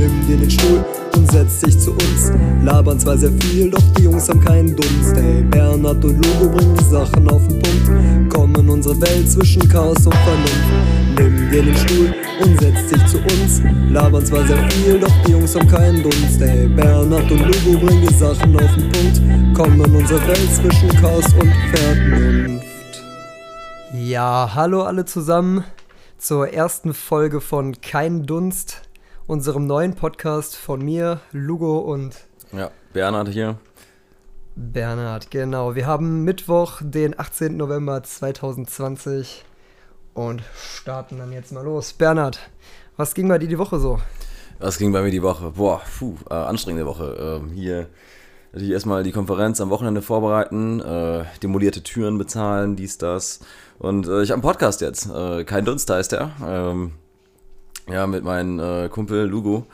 Nimm dir den Stuhl und setz dich zu uns. Labern zwar sehr viel, doch die Jungs haben keinen Dunst. Hey, Bernhard und Lugo bringen die Sachen auf den Punkt. Kommen in unsere Welt zwischen Chaos und Vernunft. Nimm dir den Stuhl und setz dich zu uns. Labern zwar sehr viel, doch die Jungs haben keinen Dunst. Hey, Bernhard und Lugo bringen die Sachen auf den Punkt. Kommen in unsere Welt zwischen Chaos und Vernunft. Ja, hallo alle zusammen zur ersten Folge von Kein Dunst, unserem neuen Podcast von mir, Lugo und Ja, Bernhard hier. Bernhard, genau. Wir haben Mittwoch, den 18. November 2020 und starten dann jetzt mal los. Bernhard, was ging bei dir die Woche so? Was ging bei mir die Woche? Boah, puh, äh, anstrengende Woche. Ähm, hier natürlich erstmal die Konferenz am Wochenende vorbereiten, äh, demolierte Türen bezahlen, dies, das. Und äh, ich habe einen Podcast jetzt. Äh, Kein Dunst heißt der. Ähm, ja, mit meinem äh, Kumpel Lugo.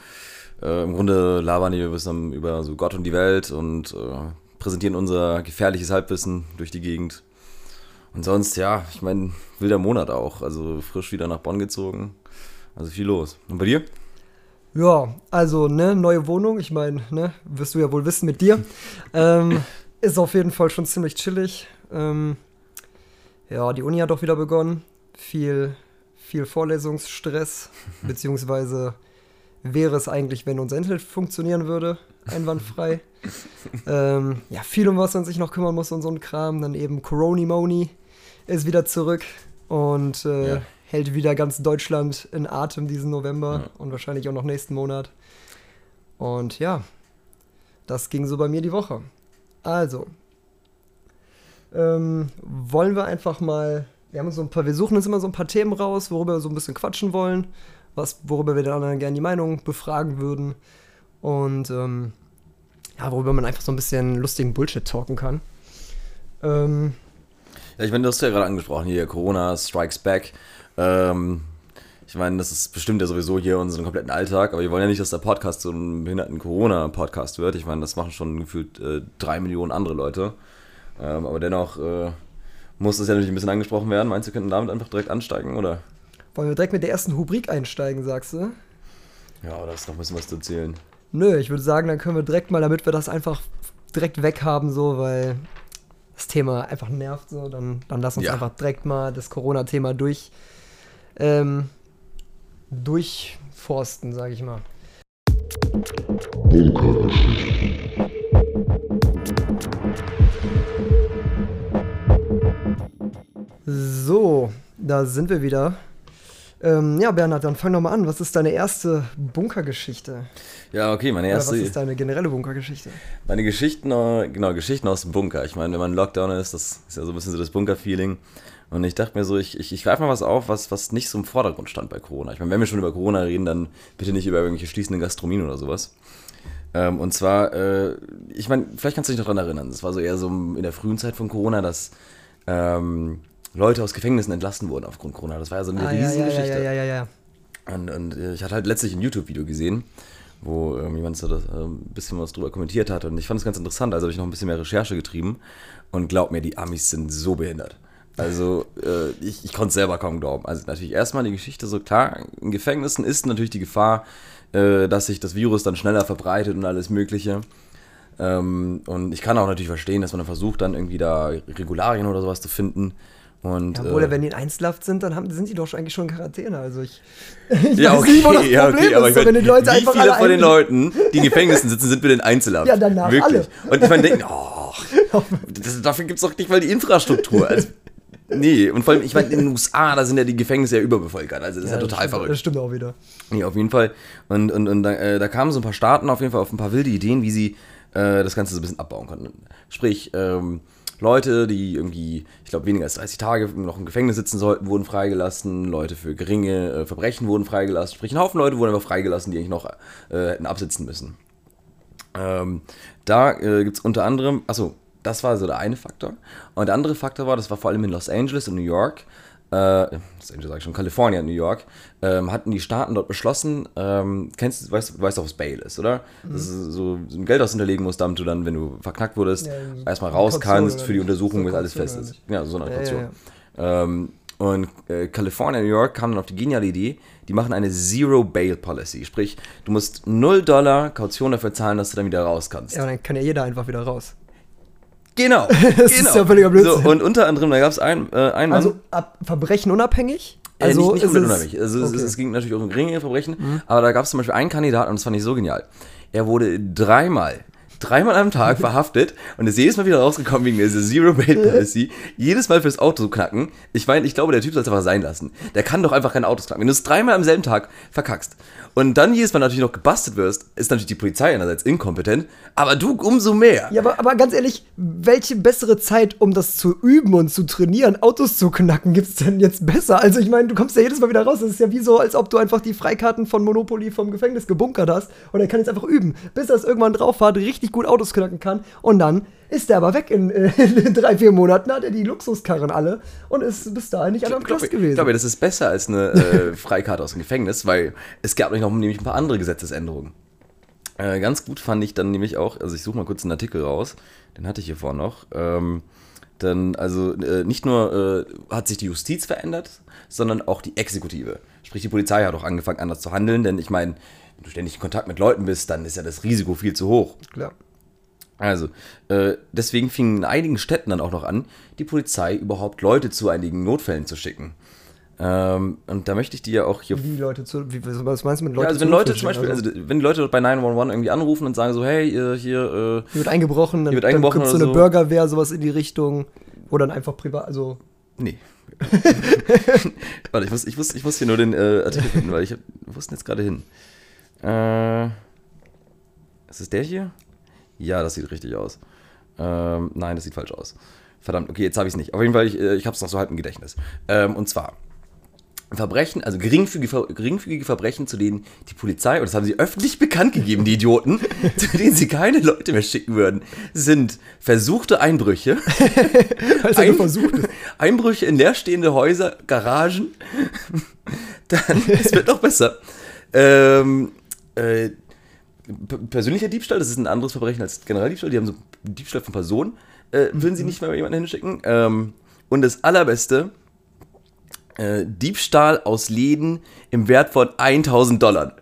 Äh, Im Grunde labern wir bisschen über so Gott und die Welt und äh, präsentieren unser gefährliches Halbwissen durch die Gegend. Und sonst, ja, ich meine, wilder Monat auch. Also frisch wieder nach Bonn gezogen. Also viel los. Und bei dir? Ja, also, ne, neue Wohnung, ich meine, ne, wirst du ja wohl wissen mit dir. ähm, ist auf jeden Fall schon ziemlich chillig. Ähm, ja, die Uni hat auch wieder begonnen. Viel, viel Vorlesungsstress, beziehungsweise wäre es eigentlich, wenn unser Internet funktionieren würde, einwandfrei. ähm, ja, viel, um was man sich noch kümmern muss und so ein Kram. Dann eben Coroni Moni ist wieder zurück und äh, Ja. hält wieder ganz Deutschland in Atem diesen November Ja. und wahrscheinlich auch noch nächsten Monat. Und ja, das ging so bei mir die Woche. Also, ähm, wollen wir einfach mal, wir haben so ein paar, wir suchen uns immer so ein paar Themen raus, worüber wir so ein bisschen quatschen wollen, was, worüber wir anderen gerne die Meinung befragen würden und ähm, ja, worüber man einfach so ein bisschen lustigen Bullshit talken kann. Ähm, Ja, ich meine, du hast ja gerade angesprochen, hier Corona Strikes Back. Ähm, ich meine, das ist bestimmt ja sowieso hier unseren kompletten Alltag, aber wir wollen ja nicht, dass der Podcast so ein behinderten Corona-Podcast wird. Ich meine, das machen schon gefühlt äh, drei Millionen andere Leute. Ähm, aber dennoch äh, muss das ja natürlich ein bisschen angesprochen werden. Meinst du, wir könnten damit einfach direkt ansteigen, oder? wollen wir direkt mit der ersten Rubrik einsteigen, sagst du? Ja, oder ist noch ein bisschen was zu erzählen? Nö, ich würde sagen, dann können wir direkt mal, damit wir das einfach direkt weg haben, so, weil das Thema einfach nervt, so, dann, dann lass uns Ja. einfach direkt mal das Corona-Thema durch, ähm, durchforsten, sage ich mal. So, da sind wir wieder. Ähm, ja, Bernhard, dann fang doch mal an. Was ist deine erste Bunkergeschichte? Ja, okay, meine Oder was erste. ist deine generelle Bunkergeschichte? Meine Geschichten, äh, genau, Geschichten aus dem Bunker. Ich meine, wenn man Lockdown ist, das ist ja so ein bisschen so das Bunker-Feeling. Und ich dachte mir so, ich, ich, ich greife mal was auf, was, was nicht so im Vordergrund stand bei Corona. Ich meine, wenn wir schon über Corona reden, dann bitte nicht über irgendwelche schließenden Gastronomien oder sowas. Ähm, und zwar, äh, ich meine, vielleicht kannst du dich noch daran erinnern. Das war so eher so in der frühen Zeit von Corona, dass ähm, Leute aus Gefängnissen entlassen wurden aufgrund Corona. Das war ja so eine Ah, ja, riesige ja, ja, Geschichte. ja, ja, ja. Und, und äh, ich hatte halt letztlich ein YouTube-Video gesehen, wo ähm, jemand so das, äh, ein bisschen was drüber kommentiert hat. Und ich fand es ganz interessant. Also habe ich noch ein bisschen mehr Recherche getrieben. Und glaub mir, die Amis sind so behindert. Also äh, ich, ich konnte es selber kaum glauben. Also natürlich erstmal die Geschichte so klar, in Gefängnissen ist natürlich die Gefahr, äh, dass sich das Virus dann schneller verbreitet und alles Mögliche. Ähm, und ich kann auch natürlich verstehen, dass man dann versucht, dann irgendwie da Regularien oder sowas zu finden. Und, Ja, obwohl, äh, wenn die in Einzelhaft sind, dann haben, sind die doch eigentlich schon in Quarantäne. Also ich, ich Ja, weiß okay, nicht, wo das ja, Problem okay, aber ist, ich so, mein, wenn die Leute wie einfach viele alle von den Leuten, die in Gefängnissen sitzen, sind bitte in Einzelhaft? Ja, danach Wirklich. Und ich meine, denken, oh, das, dafür gibt es doch nicht mal die Infrastruktur. Also, nee, und vor allem, ich meine, in den USA, da sind ja die Gefängnisse ja überbevölkert. Also das ist ja, das total stimmt, Das verrückt. stimmt auch wieder. Nee, auf jeden Fall. Und, und, und da, äh, da kamen so ein paar Staaten auf jeden Fall auf ein paar wilde Ideen, wie sie äh, das Ganze so ein bisschen abbauen konnten. Sprich, ähm, Leute, die irgendwie, ich glaube, weniger als 30 Tage noch im Gefängnis sitzen sollten, wurden freigelassen. Leute für geringe äh, Verbrechen wurden freigelassen. Sprich, ein Haufen Leute wurden einfach freigelassen, die eigentlich noch äh, hätten absitzen müssen. Ähm, da äh, gibt es unter anderem, achso, das war so der eine Faktor. Und der andere Faktor war, das war vor allem in Los Angeles und New York, äh, Los Angeles sag ich schon, Kalifornien New York, ähm, hatten die Staaten dort beschlossen, ähm, kennst du, weißt, weißt du, was Bail ist, oder? Das ist so, so ein Geld, das hinterlegen musst, damit du dann, wenn du verknackt wurdest, Ja, erstmal raus Kaution kannst für die? Untersuchung, bis alles Kaution fest ist. Ja, so eine Ja, ja, Kaution. ja. Ähm, Und äh, California, New York kam dann auf die geniale Idee, die machen eine Zero Bail Policy. Sprich, du musst 0 Dollar Kaution dafür zahlen, dass du dann wieder raus kannst. Ja, dann kann ja jeder einfach wieder raus. Genau. Das ist genau. ja völliger Blödsinn. So, und unter anderem, da gab es einen, äh, einen. Also ab Verbrechen unabhängig? Äh, Also nicht, nicht ist komplett es- unabhängig. Also es, okay. Mhm. es ging natürlich auch um geringere Verbrechen, aber da gab es zum Beispiel einen Kandidaten und das fand ich so genial. Er wurde dreimal, dreimal am Tag verhaftet und ist jedes Mal wieder rausgekommen wegen dieser Zero Bail Policy. jedes Mal fürs Auto knacken. Ich meine, ich glaube, der Typ soll es einfach sein lassen. Der kann doch einfach keine Autos knacken. Wenn du es dreimal am selben Tag verkackst und dann jedes Mal natürlich noch gebastelt wirst, ist natürlich die Polizei einerseits inkompetent, aber du umso mehr. Ja, aber, aber ganz ehrlich, welche bessere Zeit, um das zu üben und zu trainieren, Autos zu knacken, gibt's denn jetzt besser? Also ich meine, du kommst ja jedes Mal wieder raus. Das ist ja wie so, als ob du einfach die Freikarten von Monopoly vom Gefängnis gebunkert hast und er kann jetzt einfach üben, bis er es irgendwann drauf hat, richtig gut Autos knacken kann und dann ist er aber weg in, äh, in drei, vier Monaten, hat er die Luxuskarren alle und ist bis dahin nicht einer im Knast Ich gewesen. glaube, das ist besser als eine äh, Freikarte aus dem Gefängnis, weil es gab nämlich noch nämlich ein paar andere Gesetzesänderungen. Äh, ganz gut fand ich dann nämlich auch, also ich suche mal kurz einen Artikel raus, den hatte ich hier vorhin noch. Ähm, dann, also äh, nicht nur äh, hat sich die Justiz verändert, sondern auch die Exekutive. Sprich, die Polizei hat auch angefangen anders zu handeln, denn ich meine, wenn du ständig in Kontakt mit Leuten bist, dann ist ja das Risiko viel zu hoch. Klar. Also, äh, deswegen fing in einigen Städten dann auch noch an, die Polizei überhaupt Leute zu einigen Notfällen zu schicken. Ähm, und da möchte ich dir ja auch hier. Wie Leute zu, wie, was meinst du mit Leuten Ja, also zu wenn Leute zum Beispiel, also wenn Leute bei 911 irgendwie anrufen und sagen so, hey, äh, hier, äh, Hier wird eingebrochen, dann, Hier wird eingebrochen dann gibt's so oder eine so. Burgerwehr, sowas in die Richtung. Oder dann einfach privat, also. nee. Warte, ich muss, ich, muss, ich muss hier nur den äh, Artikel finden, weil ich hab, wo ist denn jetzt gerade hin? Äh, ist es der hier? Ja, das sieht richtig aus. Ähm, nein, das sieht falsch aus. Verdammt, okay, jetzt habe ich es nicht. Auf jeden Fall, ich, äh, ich habe es noch so halb im Gedächtnis. Ähm, und zwar Verbrechen, also geringfügige, geringfügige Verbrechen, zu denen die Polizei, und das haben sie öffentlich bekannt gegeben, die Idioten, zu denen sie keine Leute mehr schicken würden, sind versuchte Einbrüche, Also Ein, versucht. Einbrüche in leerstehende Häuser, Garagen, dann, es wird noch besser, ähm, äh, persönlicher Diebstahl, das ist ein anderes Verbrechen als Generaldiebstahl, die haben so Diebstahl von Personen, äh, würden sie nicht bei jemanden hinschicken. Ähm, und das allerbeste, äh, Diebstahl aus Läden im Wert von 1000 Dollar.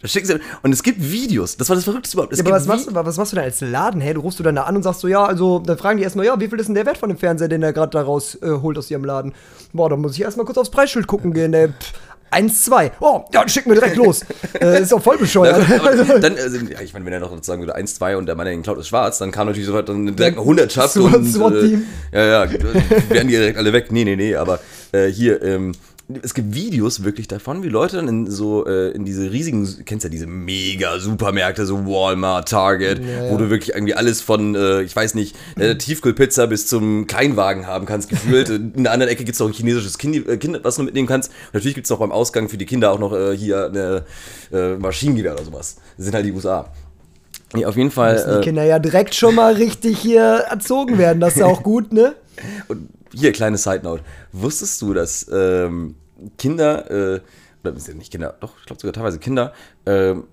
Das schicken sie, und es gibt Videos, das war das Verrückteste überhaupt. Es Ja, aber was machst, du, was machst du denn als Laden? Hey, du rufst du dann da an und sagst so, ja, also, dann fragen die erstmal, ja, wie viel ist denn der Wert von dem Fernseher, den er gerade da rausholt äh, holt aus ihrem Laden? Boah, dann muss ich erstmal kurz aufs Preisschild gucken gehen, ey. Pff, 1, 2. Oh, ja, schick mir direkt los. äh, ist doch voll bescheuert. aber dann, also, ja, ich meine, wenn er noch sagen würde 1, 2 und der Mann, der ihn klaut, ist schwarz, dann kam natürlich sofort dann direkt eine Hundertschaft SWAT- und SWAT-Team. äh, ja, ja, werden die direkt alle weg. Nee, nee, nee, aber äh, hier, ähm, es gibt Videos wirklich davon, wie Leute dann in so, äh, in diese riesigen, du kennst ja diese mega Supermärkte, so Walmart, Target, Ja, ja. wo du wirklich irgendwie alles von, äh, ich weiß nicht, äh, Tiefkühlpizza bis zum Kleinwagen haben kannst, gefühlt. in der anderen Ecke gibt es noch ein chinesisches Kind, äh, kind, was du mitnehmen kannst. Und natürlich gibt es noch beim Ausgang für die Kinder auch noch äh, hier eine äh, Maschinengewehr oder sowas. Das sind halt die USA. Nee, auf jeden Fall. Müssen die Äh, Kinder ja direkt schon mal richtig hier erzogen werden. Das ist ja auch gut, ne? Und hier, kleine Side Note. Wusstest du, dass ähm, Kinder, äh, oder ja nicht Kinder, doch, ich glaube sogar teilweise Kinder, ähm,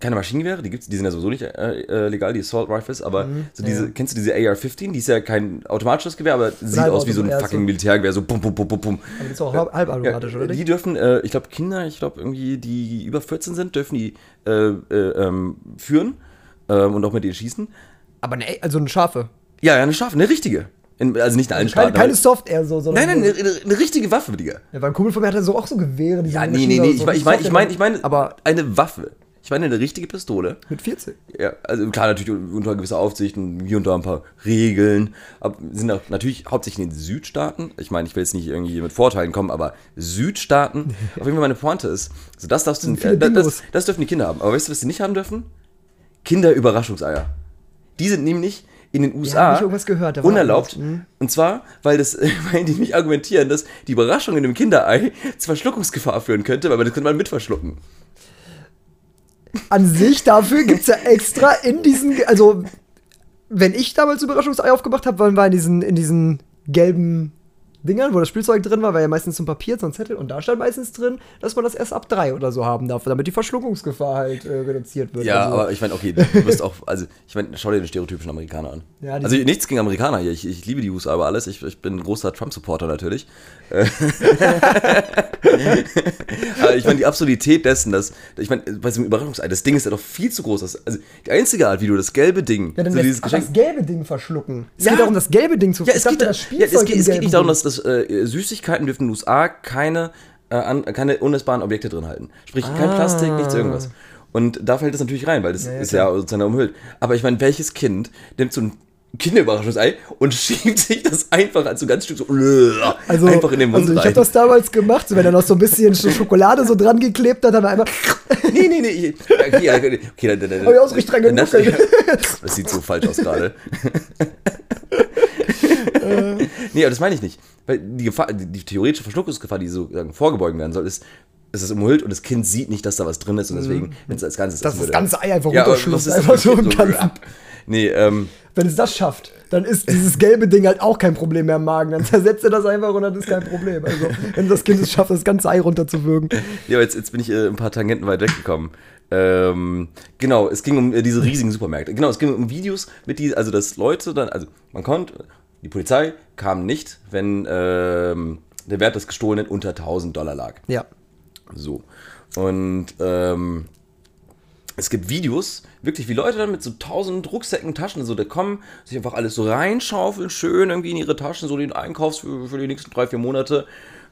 keine Maschinengewehre, die gibt's, die sind ja sowieso nicht äh, äh, legal, die Assault Rifles, aber so diese, Mhm, ja. kennst du diese AR-15? Die ist ja kein automatisches Gewehr, aber sieht aus wie so ein fucking so- Militärgewehr, so bum, bum, bum, bum, bum. Aber das ist auch halb- halbautomatisch, oder Die dürfen, äh, ich glaube, Kinder, ich glaube, irgendwie, die über 14 sind, dürfen die äh, äh, ähm, führen ähm, und auch mit denen schießen. Aber ne, also eine scharfe. Ja, ja, eine scharfe, eine richtige. In, also nicht in allen Keine, Staaten. keine aber- Soft Air so, sondern. Nein, nein, eine, eine richtige Waffe, Digga. Ja, weil ein Kumpel von mir hatte so auch so Gewehre. Die Ja, nee, nee, nee. Ich so meine, ich meine, ich meine, ich meine Aber eine Waffe. Ich meine eine richtige Pistole. mit 14. Ja, also klar, natürlich unter gewisser Aufsicht und hier und da ein paar Regeln. Aber sind auch natürlich hauptsächlich in den Südstaaten. Ich meine, ich will jetzt nicht irgendwie mit Vorteilen kommen, aber Südstaaten. auf jeden Fall meine Pointe ist, also das darfst du, äh, das, das dürfen die Kinder haben. Aber weißt du, was sie nicht haben dürfen? Kinderüberraschungseier. Die sind nämlich in den USA ich irgendwas gehört, unerlaubt. mhm. Und zwar, weil, das, weil die nicht argumentieren, dass die Überraschung in dem Kinderei zu Verschluckungsgefahr führen könnte, weil man das könnte man mitverschlucken. An sich, dafür gibt es ja extra in diesen. Also, wenn ich damals Überraschungsei aufgemacht habe, waren wir in diesen, in diesen gelben Dingern, wo das Spielzeug drin war, war ja meistens so ein Papier, so ein Zettel und da stand meistens drin, dass man das erst ab drei oder so haben darf, damit die Verschluckungsgefahr halt äh, reduziert wird. Ja, also, aber ich meine, okay, du bist auch, also ich meine, schau dir den stereotypischen Amerikaner an. Ja, also nichts gegen Amerikaner hier, ich, ich liebe die USA über alles, ich, ich bin ein großer Trump-Supporter natürlich. Aber ich meine, die Absurdität dessen, dass, ich meine, bei so einem Überraschungsei, das Ding ist ja doch viel zu groß. Das, also die einzige Art, wie du das gelbe Ding, ja, so das, dieses Geschenk, das gelbe Ding verschlucken. Es Ja. geht darum, das gelbe Ding zu Ja, es dachte, geht, das ja, es Spielzeug geht, es geht nicht darum, Ding. Dass das, äh, Süßigkeiten dürfen in den USA keine, äh, an, keine unessbaren Objekte drin halten. Sprich, kein Plastik, nichts irgendwas. Und da fällt das natürlich rein, weil das ja, ist ja sozusagen umhüllt. Aber ich meine, welches Kind nimmt so ein Kinderüberraschungsei und schiebt sich das einfach als so ganz Stück so Also, einfach in den Mund also ich habe das damals gemacht, wenn er noch so ein bisschen Sch- Schokolade so dran geklebt hat, dann einfach. nee, nee, nee. ich- Okay, ja, okay, okay, dann, dann, dann, richtig dran das, genuckelt. das sieht so falsch aus gerade. nee, aber das meine ich nicht. Weil die, Gefahr, die, die theoretische Verschluckungsgefahr, die sozusagen vorgebeugt werden soll, ist, es ist umhüllt und das Kind sieht nicht, dass da was drin ist und deswegen, wenn es als Ganzes Mhm. Das ganze Ei einfach Ja, runterschluckt. Einfach das so im Ganzen. Nee, ähm, Wenn es das schafft, dann ist dieses gelbe Ding halt auch kein Problem mehr im Magen. Dann zersetzt er das einfach und dann ist kein Problem. Also, wenn das Kind es schafft, das ganze Ei runterzuwürgen. Ja, aber jetzt, jetzt bin ich äh, ein paar Tangenten weit weggekommen. Ähm, genau, es ging um äh, diese riesigen Supermärkte. Genau, es ging um Videos mit die, also dass Leute dann, also man konnte, die Polizei kam nicht, wenn ähm, der Wert des Gestohlenen unter 1000 Dollar lag. Ja. So. Und ähm, es gibt Videos, wirklich wie Leute dann mit so 1000 Rucksäcken, Taschen, so da kommen, sich einfach alles so reinschaufeln, schön irgendwie in ihre Taschen, so den Einkaufs für, für die nächsten drei, vier Monate.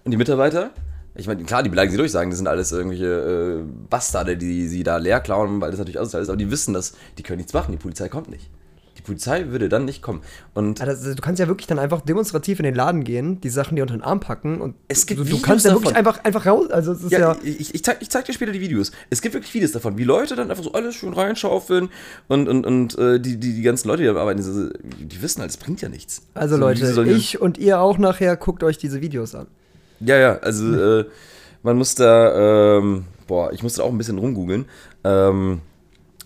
Und die Mitarbeiter, ich meine, klar, die beleidigen sie durch, sagen, das sind alles irgendwelche äh, Bastarde, die sie da leer klauen, weil das natürlich alles ist, aber die wissen das, die können nichts machen, die Polizei kommt nicht. Die Polizei würde dann nicht kommen. Und Also, du kannst ja wirklich dann einfach demonstrativ in den Laden gehen, die Sachen dir unter den Arm packen und Es gibt du, du Videos kannst ja wirklich davon. einfach, einfach raus. Also es ist ja, Ja, ich, ich, zeig, ich zeig dir später die Videos. Es gibt wirklich vieles davon, wie Leute dann einfach so alles schön reinschaufeln und, und, und äh, die, die, die ganzen Leute, die da arbeiten, diese, die wissen halt, es bringt ja nichts. also So, Leute, die- ich und ihr auch nachher guckt euch diese Videos an. Ja, ja, also äh, man muss da, ähm, boah, ich musste auch ein bisschen rumgoogeln. Ähm,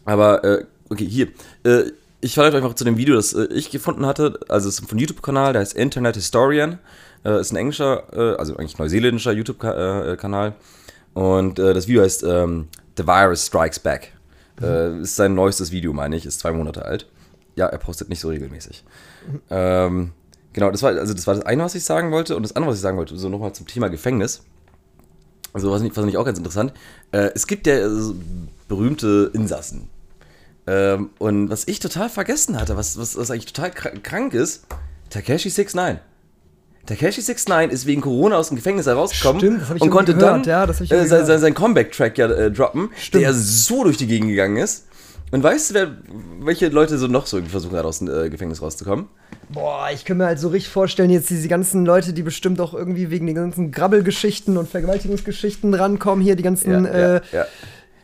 aber, äh, okay, hier. Äh, ich verlinke euch einfach zu dem Video, das äh, ich gefunden hatte. Also es ist von YouTube-Kanal, der heißt Internet Historian. Äh, ist ein englischer, äh, also eigentlich neuseeländischer YouTube-Kanal. Und äh, das Video heißt ähm, The Virus Strikes Back. Äh, ist sein neuestes Video, meine ich, ist zwei Monate alt. Ja, er postet nicht so regelmäßig. Ähm, genau, das war, also das war das eine, was ich sagen wollte. Und das andere, was ich sagen wollte, so nochmal zum Thema Gefängnis. Also, was fand ich auch ganz interessant. Äh, es gibt ja so berühmte Insassen. Ähm, und was ich total vergessen hatte, was, was, was eigentlich total kr- krank ist, Takeshi 69. Takeshi 69 ist wegen Corona aus dem Gefängnis herausgekommen Stimmt, und konnte gehört, dann ja, äh, sein, sein, sein Comeback-Track ja äh, droppen, Stimmt. der so durch die Gegend gegangen ist. Und weißt du, wer, welche Leute so noch so irgendwie versuchen, gerade aus dem äh, Gefängnis rauszukommen? Boah, ich kann mir halt so richtig vorstellen, jetzt diese ganzen Leute, die bestimmt auch irgendwie wegen den ganzen Grabbelgeschichten und Vergewaltigungsgeschichten rankommen, hier die ganzen, äh, ja.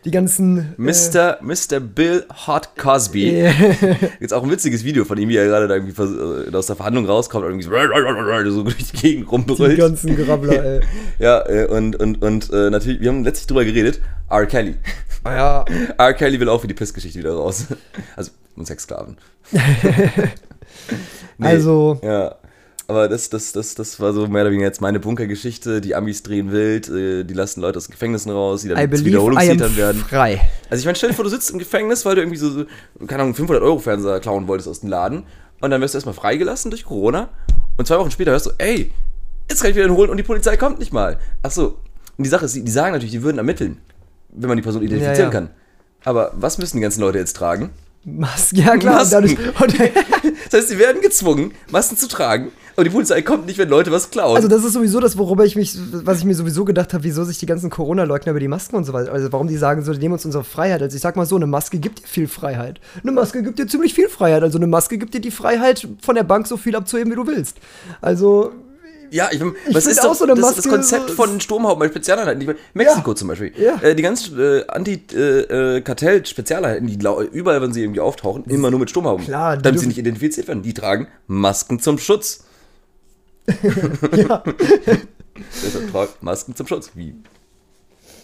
Die ganzen. Mr. Mr. Bill Hot Cosby. Äh, Jetzt auch ein witziges Video von ihm, wie er gerade da irgendwie äh, aus der Verhandlung rauskommt und irgendwie so, so durch die Gegend die rumbrüllt. ganzen Grabbler, ey. Ja, äh, und, und, und äh, natürlich, wir haben letztlich drüber geredet, R. Kelly. Ah ja, R. Kelly will auch für die Pissgeschichte wieder raus. Also, und Sexsklaven. Nee, also. Ja. Aber das, das, das, das war so mehr oder weniger jetzt meine Bunkergeschichte. Die Amis drehen wild, äh, die lassen Leute aus Gefängnissen raus, die dann Wiederholungstätern werden. frei. Also ich meine, stell dir vor, du sitzt im Gefängnis, weil du irgendwie so, keine Ahnung, 500 Euro Fernseher klauen wolltest aus dem Laden und dann wirst du erstmal freigelassen durch Corona und zwei Wochen später hörst du, ey, jetzt kann ich wieder den holen und die Polizei kommt nicht mal. Ach so. Und die Sache ist, die, die sagen natürlich, die würden ermitteln, wenn man die Person identifizieren Ja, ja. kann. Aber was müssen die ganzen Leute jetzt tragen? Masken, ja klar. Masken. Das heißt, sie werden gezwungen, Masken zu tragen, aber die Polizei kommt nicht, wenn Leute was klauen. also das ist sowieso das, worüber ich mich, was ich mir sowieso gedacht habe, wieso sich die ganzen Corona-Leugner über die Masken und so weiter, also warum die sagen so, die nehmen uns unsere Freiheit. Also ich sag mal so, eine Maske gibt dir viel Freiheit. Eine Maske gibt dir ziemlich viel Freiheit. Also eine Maske gibt dir die Freiheit, von der Bank so viel abzuheben, wie du willst. Also Ja, ich, mein, Ich was ist auch doch so eine das, das Maske Konzept von Sturmhauben bei Spezialeinheiten? Ich mein, Mexiko Ja. zum Beispiel. Ja. Äh, die ganzen äh, Anti-Kartell-Spezialeinheiten, die überall, wenn sie irgendwie auftauchen, immer nur mit Sturmhauben. Klar, damit sie nicht identifiziert werden. Die tragen Masken zum Schutz. ja, Deshalb tragen Masken zum Schutz. Wie?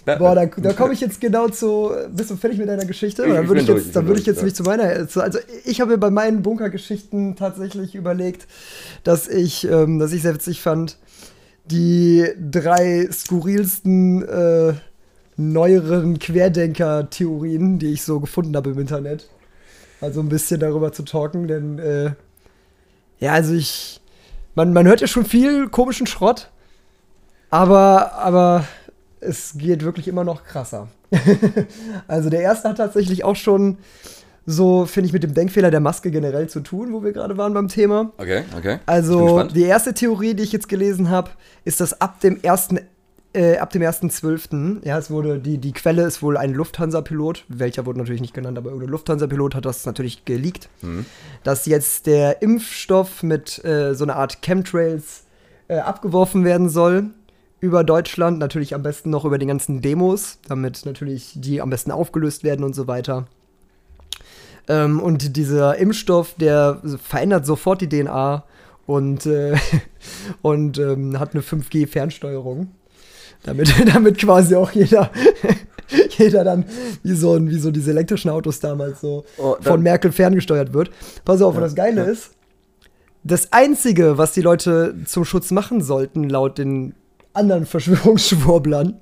Boah, da, da komme ich jetzt genau zu. Bist du fertig mit deiner Geschichte? Dann würde ich, jetzt, dann würde ich jetzt mich zu meiner. Also, ich habe mir bei meinen Bunkergeschichten tatsächlich überlegt, dass ich, ähm, dass ich sehr witzig fand, die drei skurrilsten äh, neueren Querdenker-Theorien, die ich so gefunden habe im Internet. Also ein bisschen darüber zu talken, denn äh, ja, also ich. Man, man hört ja schon viel komischen Schrott, aber, aber es geht wirklich immer noch krasser. also der erste hat tatsächlich auch schon so, finde ich, mit dem Denkfehler der Maske generell zu tun, wo wir gerade waren beim Thema. Okay, okay. Also die erste Theorie, die ich jetzt gelesen habe, ist, dass ab dem ersten äh, ab dem 1.12., ja, es wurde, die, die Quelle ist wohl ein Lufthansa-Pilot, welcher wurde natürlich nicht genannt, aber irgendein Lufthansa-Pilot hat das natürlich geleakt, mhm. dass jetzt der Impfstoff mit äh, so einer Art Chemtrails äh, abgeworfen werden soll über Deutschland, natürlich am besten noch über die ganzen Demos, damit natürlich die am besten aufgelöst werden und so weiter. Ähm, und dieser Impfstoff, der verändert sofort die DNA und, äh, und ähm, hat eine 5G-Fernsteuerung. Damit, damit quasi auch jeder, jeder dann wie so, wie so diese elektrischen Autos damals so oh, von Merkel ferngesteuert wird. Pass auf, ja, das Geile ja. ist, das Einzige, was die Leute zum Schutz machen sollten, laut den anderen Verschwörungsschwurblern,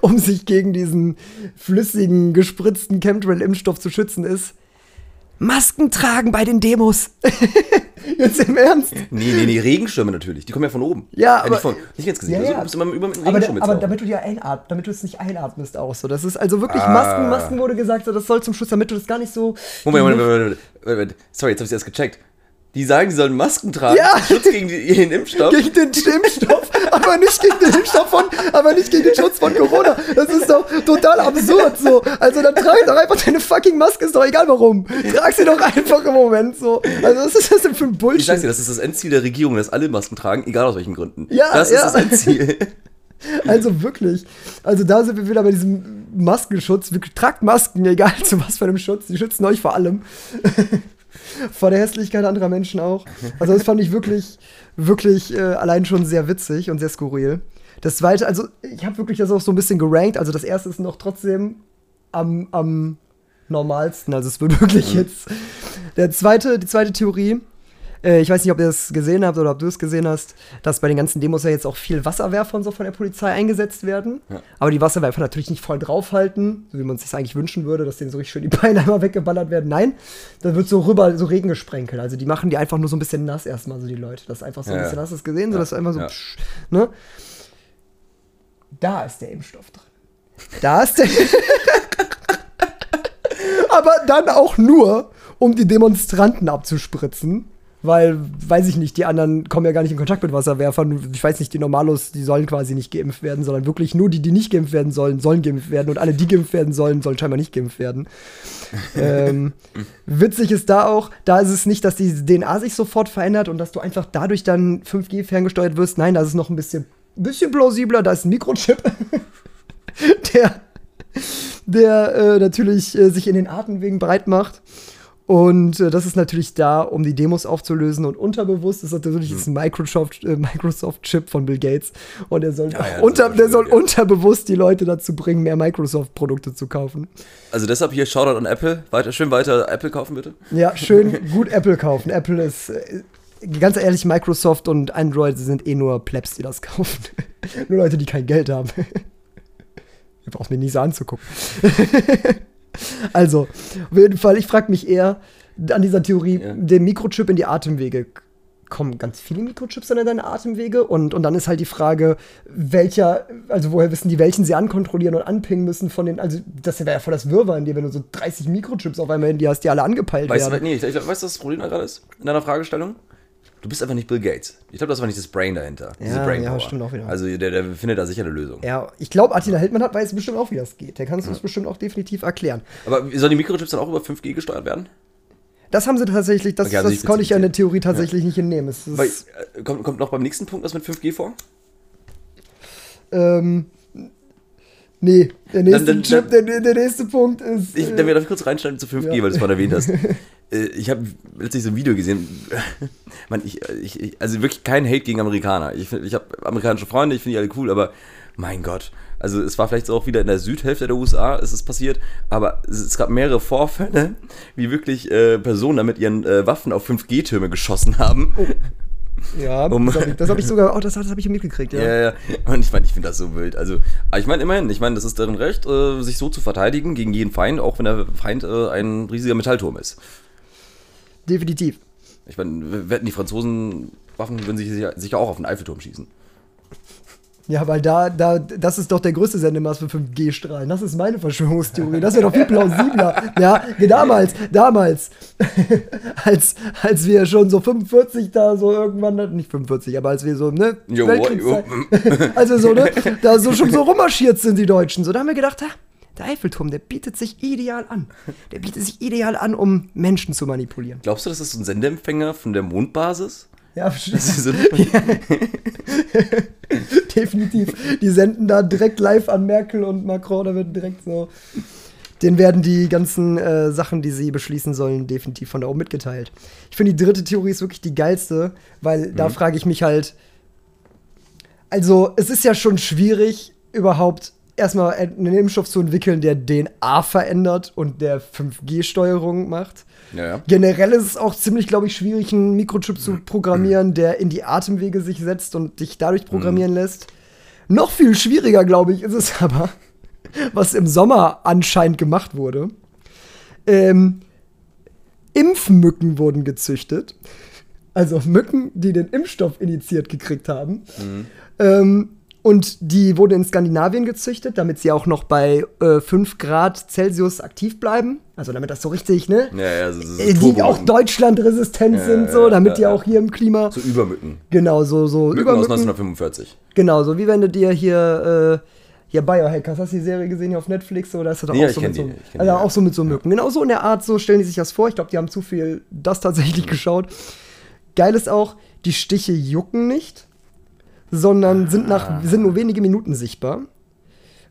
um sich gegen diesen flüssigen, gespritzten Chemtrail-Impfstoff zu schützen, ist Masken tragen bei den Demos. Jetzt im Ernst? Nee, nee, nee, Regenschirme natürlich. Die kommen ja von oben. Ja, aber, nicht, von, nicht ins Gesicht. Ja, ja. Also, du musst immer über mit aber, aber damit du dir einatmest, damit du es nicht einatmest auch so. Das ist also wirklich ah. Masken, Masken wurde gesagt, so, das soll zum Schutz, damit du das gar nicht so. Moment, Moment, Moment, Moment, Sorry, jetzt hab ich erst gecheckt. Die sagen, sie sollen Masken tragen. Ja. Schutz gegen den Impfstoff. Gegen den Impfstoff, aber nicht gegen den Impfstoff von, aber nicht gegen den Schutz von Corona. Das ist doch total absurd so. Also dann trag doch einfach deine fucking Maske, ist doch egal warum. Trag sie doch einfach im Moment so. Also was ist das denn für ein Bullshit? Ich sag's dir, das ist das Endziel der Regierung, dass alle Masken tragen, egal aus welchen Gründen. Ja, das ja. ist das Endziel. Also wirklich. Also da sind wir wieder bei diesem Maskenschutz. Tragt Masken, egal zu was für einem Schutz. Die schützen euch vor allem vor der Hässlichkeit anderer Menschen auch. Also das fand ich wirklich, wirklich äh, allein schon sehr witzig und sehr skurril. Das zweite, also ich habe wirklich das auch so ein bisschen gerankt. Also das erste ist noch trotzdem am, am normalsten. Also es wird wirklich mhm. jetzt. Der zweite, die zweite Theorie äh, ich weiß nicht, ob ihr das gesehen habt oder ob du es gesehen hast, dass bei den ganzen Demos ja jetzt auch viel Wasserwerfer und so von der Polizei eingesetzt werden. Ja. Aber die Wasserwerfer natürlich nicht voll draufhalten, so wie man es sich eigentlich wünschen würde, dass denen so richtig schön die Beine einmal weggeballert werden. Nein, da wird so rüber so Regen gesprenkelt. Also die machen die einfach nur so ein bisschen nass erstmal, so die Leute. Das ist einfach so ein bisschen nass. Hast du gesehen? So, das ist einfach so. Psch, ne? Da ist der Impfstoff drin. Da ist der. Aber dann auch nur, um die Demonstranten abzuspritzen weil, weiß ich nicht, die anderen kommen ja gar nicht in Kontakt mit Wasserwerfern. Ich weiß nicht, die Normalos, die sollen quasi nicht geimpft werden, sondern wirklich nur die, die nicht geimpft werden sollen, sollen geimpft werden und alle, die geimpft werden sollen, sollen scheinbar nicht geimpft werden. ähm, witzig ist da auch, da ist es nicht, dass die DNA sich sofort verändert und dass du einfach dadurch dann 5G ferngesteuert wirst. Nein, das ist noch ein bisschen, bisschen plausibler. Da ist ein Mikrochip, der, der äh, natürlich äh, sich in den Atemwegen breit macht. Und äh, das ist natürlich da, um die Demos aufzulösen. Und unterbewusst ist natürlich mhm. ein Microsoft, äh, Microsoft-Chip von Bill Gates. Und er soll, ja, ja, unter, der soll unterbewusst die Leute dazu bringen, mehr Microsoft-Produkte zu kaufen. Also deshalb hier Shoutout an Apple. Weiter, schön weiter Apple kaufen, bitte. Ja, schön gut Apple kaufen. Apple ist, äh, ganz ehrlich, Microsoft und Android sind eh nur Plebs, die das kaufen. nur Leute, die kein Geld haben. Ihr braucht mir nie so anzugucken. Also, auf jeden Fall, ich frage mich eher an dieser Theorie, ja. der Mikrochip in die Atemwege. Kommen ganz viele Mikrochips dann in deine Atemwege und, und dann ist halt die Frage, welcher, also woher wissen die, welchen sie ankontrollieren und anpingen müssen von den, also das wäre ja voll das Wirrwarr in dir, wenn du so 30 Mikrochips auf einmal in dir hast, die alle angepeilt weißt werden. Du, nee, ich, ich, weißt du, was das Problem da gerade ist in deiner Fragestellung? Du bist einfach nicht Bill Gates. Ich glaube, das war nicht das Brain dahinter. Diese ja, Brain ja, stimmt auch wieder. Also der, der findet da sicher eine Lösung. Ja, ich glaube, Attila Hildmann hat weiß bestimmt auch, wie das geht. Der kann es uns bestimmt auch definitiv erklären. Aber sollen die Mikrochips dann auch über 5G gesteuert werden? Das haben sie tatsächlich, das, okay, also das konnte ich ja in der Theorie tatsächlich ja. nicht entnehmen. Weil, äh, kommt, kommt noch beim nächsten Punkt was mit 5G vor? Ähm, Nee, der nächste, dann, dann, Chip, der, der, nächste Punkt ist. Ich, dann äh, darf kurz reinschneiden zu 5G, ja. weil du es vorhin erwähnt hast. Äh, ich habe letztlich so ein Video gesehen. Man, ich, ich, also wirklich kein Hate gegen Amerikaner. Ich, ich habe amerikanische Freunde, ich finde die alle cool, aber mein Gott. Also es war vielleicht auch wieder in der Südhälfte der USA ist es passiert, aber es gab mehrere Vorfälle, wie wirklich äh, Personen damit ihren äh, Waffen auf 5G-Türme geschossen haben. Oh. Ja, Um- das habe ich, hab ich sogar, oh, das, das habe ich mitgekriegt, ja. Ja, ja. Und ich meine, ich finde das so wild. Also, aber ich meine, immerhin, ich meine, das ist deren Recht, äh, sich so zu verteidigen gegen jeden Feind, auch wenn der Feind äh, ein riesiger Metallturm ist. Definitiv. Ich meine, wetten die Franzosen Waffen würden sich sicher, sicher auch auf den Eiffelturm schießen. Ja, weil da, da, das ist doch der größte Sendemaß für 5G-Strahlen. Das ist meine Verschwörungstheorie. Das wäre doch viel plausibler. Ja, damals, damals, als, als wir schon so 45 da so irgendwann, nicht 45, aber als wir so, ne, Jo, Weltkriegszeit- als wir so, ne, da so schon so rummarschiert sind, die Deutschen. So, da haben wir gedacht, ha, der Eiffelturm, der bietet sich ideal an. Der bietet sich ideal an, um Menschen zu manipulieren. Glaubst du, das ist so ein Sendeempfänger von der Mondbasis? Ja, so, definitiv. Die senden da direkt live an Merkel und Macron, da wird direkt so. Den werden die ganzen äh, Sachen, die sie beschließen sollen, definitiv von da oben mitgeteilt. Ich finde, die dritte Theorie ist wirklich die geilste, weil da frage ich mich halt. Also, es ist ja schon schwierig, überhaupt erstmal einen Impfstoff zu entwickeln, der DNA verändert und der 5G-Steuerung macht. ja, ja. Generell ist es auch ziemlich, glaube ich, schwierig, einen Mikrochip zu programmieren, der in die Atemwege sich setzt und dich dadurch programmieren lässt. Noch viel schwieriger, glaube ich, ist es aber, was im Sommer anscheinend gemacht wurde. Ähm, Impfmücken wurden gezüchtet. Also Mücken, die den Impfstoff initiiert gekriegt haben. Ähm, und die wurde in Skandinavien gezüchtet, damit sie auch noch bei äh, 5 Grad Celsius aktiv bleiben. Also damit das so richtig, ne? Ja, ja, so, so Äh, die auch Deutschland-resistent Ja, sind, so, damit ja, die auch hier im Klima. So Übermücken. Genau, so, so Mücken aus Übermücken. 1945. Genau, so wie wenn du dir hier, äh, hier Biohackers, hast du die Serie gesehen hier auf Netflix oder ist das Ja, auch so mit so, die, also die, auch so mit so Mücken. Genau so in der Art, so stellen die sich das vor. Ich glaube, die haben zu viel das tatsächlich geschaut. Geil ist auch, die Stiche jucken nicht, sondern sind Ah. nach sind nur wenige Minuten sichtbar.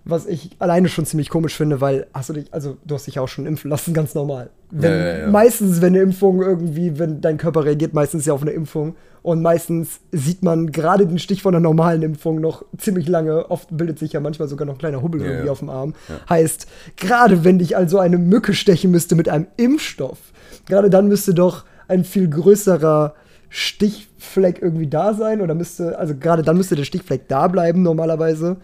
Was ich alleine schon ziemlich komisch finde, weil hast du dich, also du hast dich auch schon impfen lassen, ganz normal. Wenn, Ja, ja, ja. Meistens, wenn eine Impfung irgendwie, wenn dein Körper reagiert, meistens ja auf eine Impfung. Und meistens sieht man gerade den Stich von einer normalen Impfung noch ziemlich lange. Oft bildet sich ja manchmal sogar noch ein kleiner Hubbel irgendwie auf dem Arm. Heißt, gerade wenn dich also eine Mücke stechen müsste mit einem Impfstoff, gerade dann müsste doch ein viel größerer Stichfleck irgendwie da sein. Oder müsste, also gerade dann müsste der Stichfleck da bleiben normalerweise.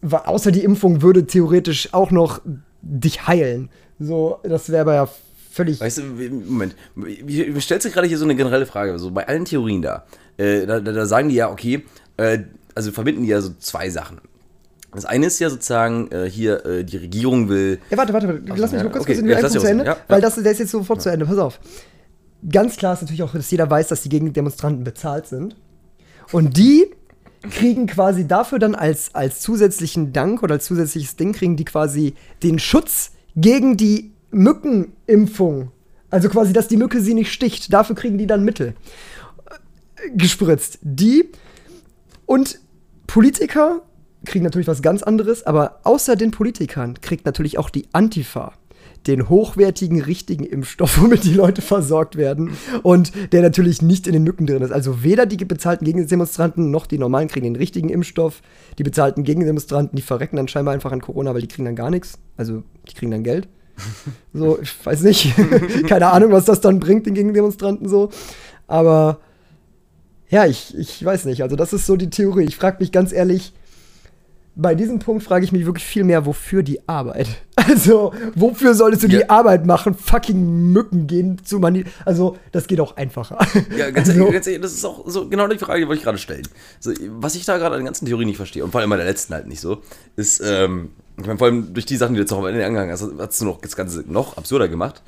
Wa- außer die Impfung würde theoretisch auch noch dich heilen. So, das wäre aber ja völlig. Weißt du, Moment, wie, stellst du gerade hier so eine generelle Frage, so bei allen Theorien da, äh, da, da, sagen die ja, okay, äh, also verbinden die ja so zwei Sachen. Das eine ist ja sozusagen, äh, hier, äh, die Regierung will, Ja, warte, warte, warte. Lass mich ja, noch kurz okay, kurz in ja, die lass Einführung dich zu Ende, ja, weil ja. das der ist jetzt sofort zu Ende. Pass auf. Ganz klar ist natürlich auch, dass jeder weiß, dass die Gegendemonstranten bezahlt sind. Und die kriegen quasi dafür dann als, als zusätzlichen Dank oder als zusätzliches Ding, kriegen die quasi den Schutz gegen die Mückenimpfung. Also quasi, dass die Mücke sie nicht sticht. Dafür kriegen die dann Mittel äh, gespritzt. Die und Politiker kriegen natürlich was ganz anderes, aber außer den Politikern kriegt natürlich auch die Antifa den hochwertigen, richtigen Impfstoff, womit die Leute versorgt werden und der natürlich nicht in den Mücken drin ist. Also weder die bezahlten Gegendemonstranten noch die normalen kriegen den richtigen Impfstoff. Die bezahlten Gegendemonstranten, die verrecken dann scheinbar einfach an Corona, weil die kriegen dann gar nichts. Also die kriegen dann Geld. So, ich weiß nicht. Keine Ahnung, was das dann bringt, den Gegendemonstranten so. Aber ja, ich, ich weiß nicht. Also, das ist so die Theorie. Ich frage mich ganz ehrlich, bei diesem Punkt frage ich mich wirklich viel mehr, wofür die Arbeit? Also, wofür solltest du Ja. die Arbeit machen? Fucking Mücken gehen zu mani Also, das geht auch einfacher. ja, ganz, also, ehrlich, ganz ehrlich, das ist auch so genau die Frage, die wollte ich gerade stellen. So, was ich da gerade an den ganzen Theorien nicht verstehe, und vor allem bei der letzten halt nicht so, ist, ähm, ich meine, vor allem durch die Sachen, die du jetzt noch am Ende angehangen hast, hast du noch das Ganze noch absurder gemacht.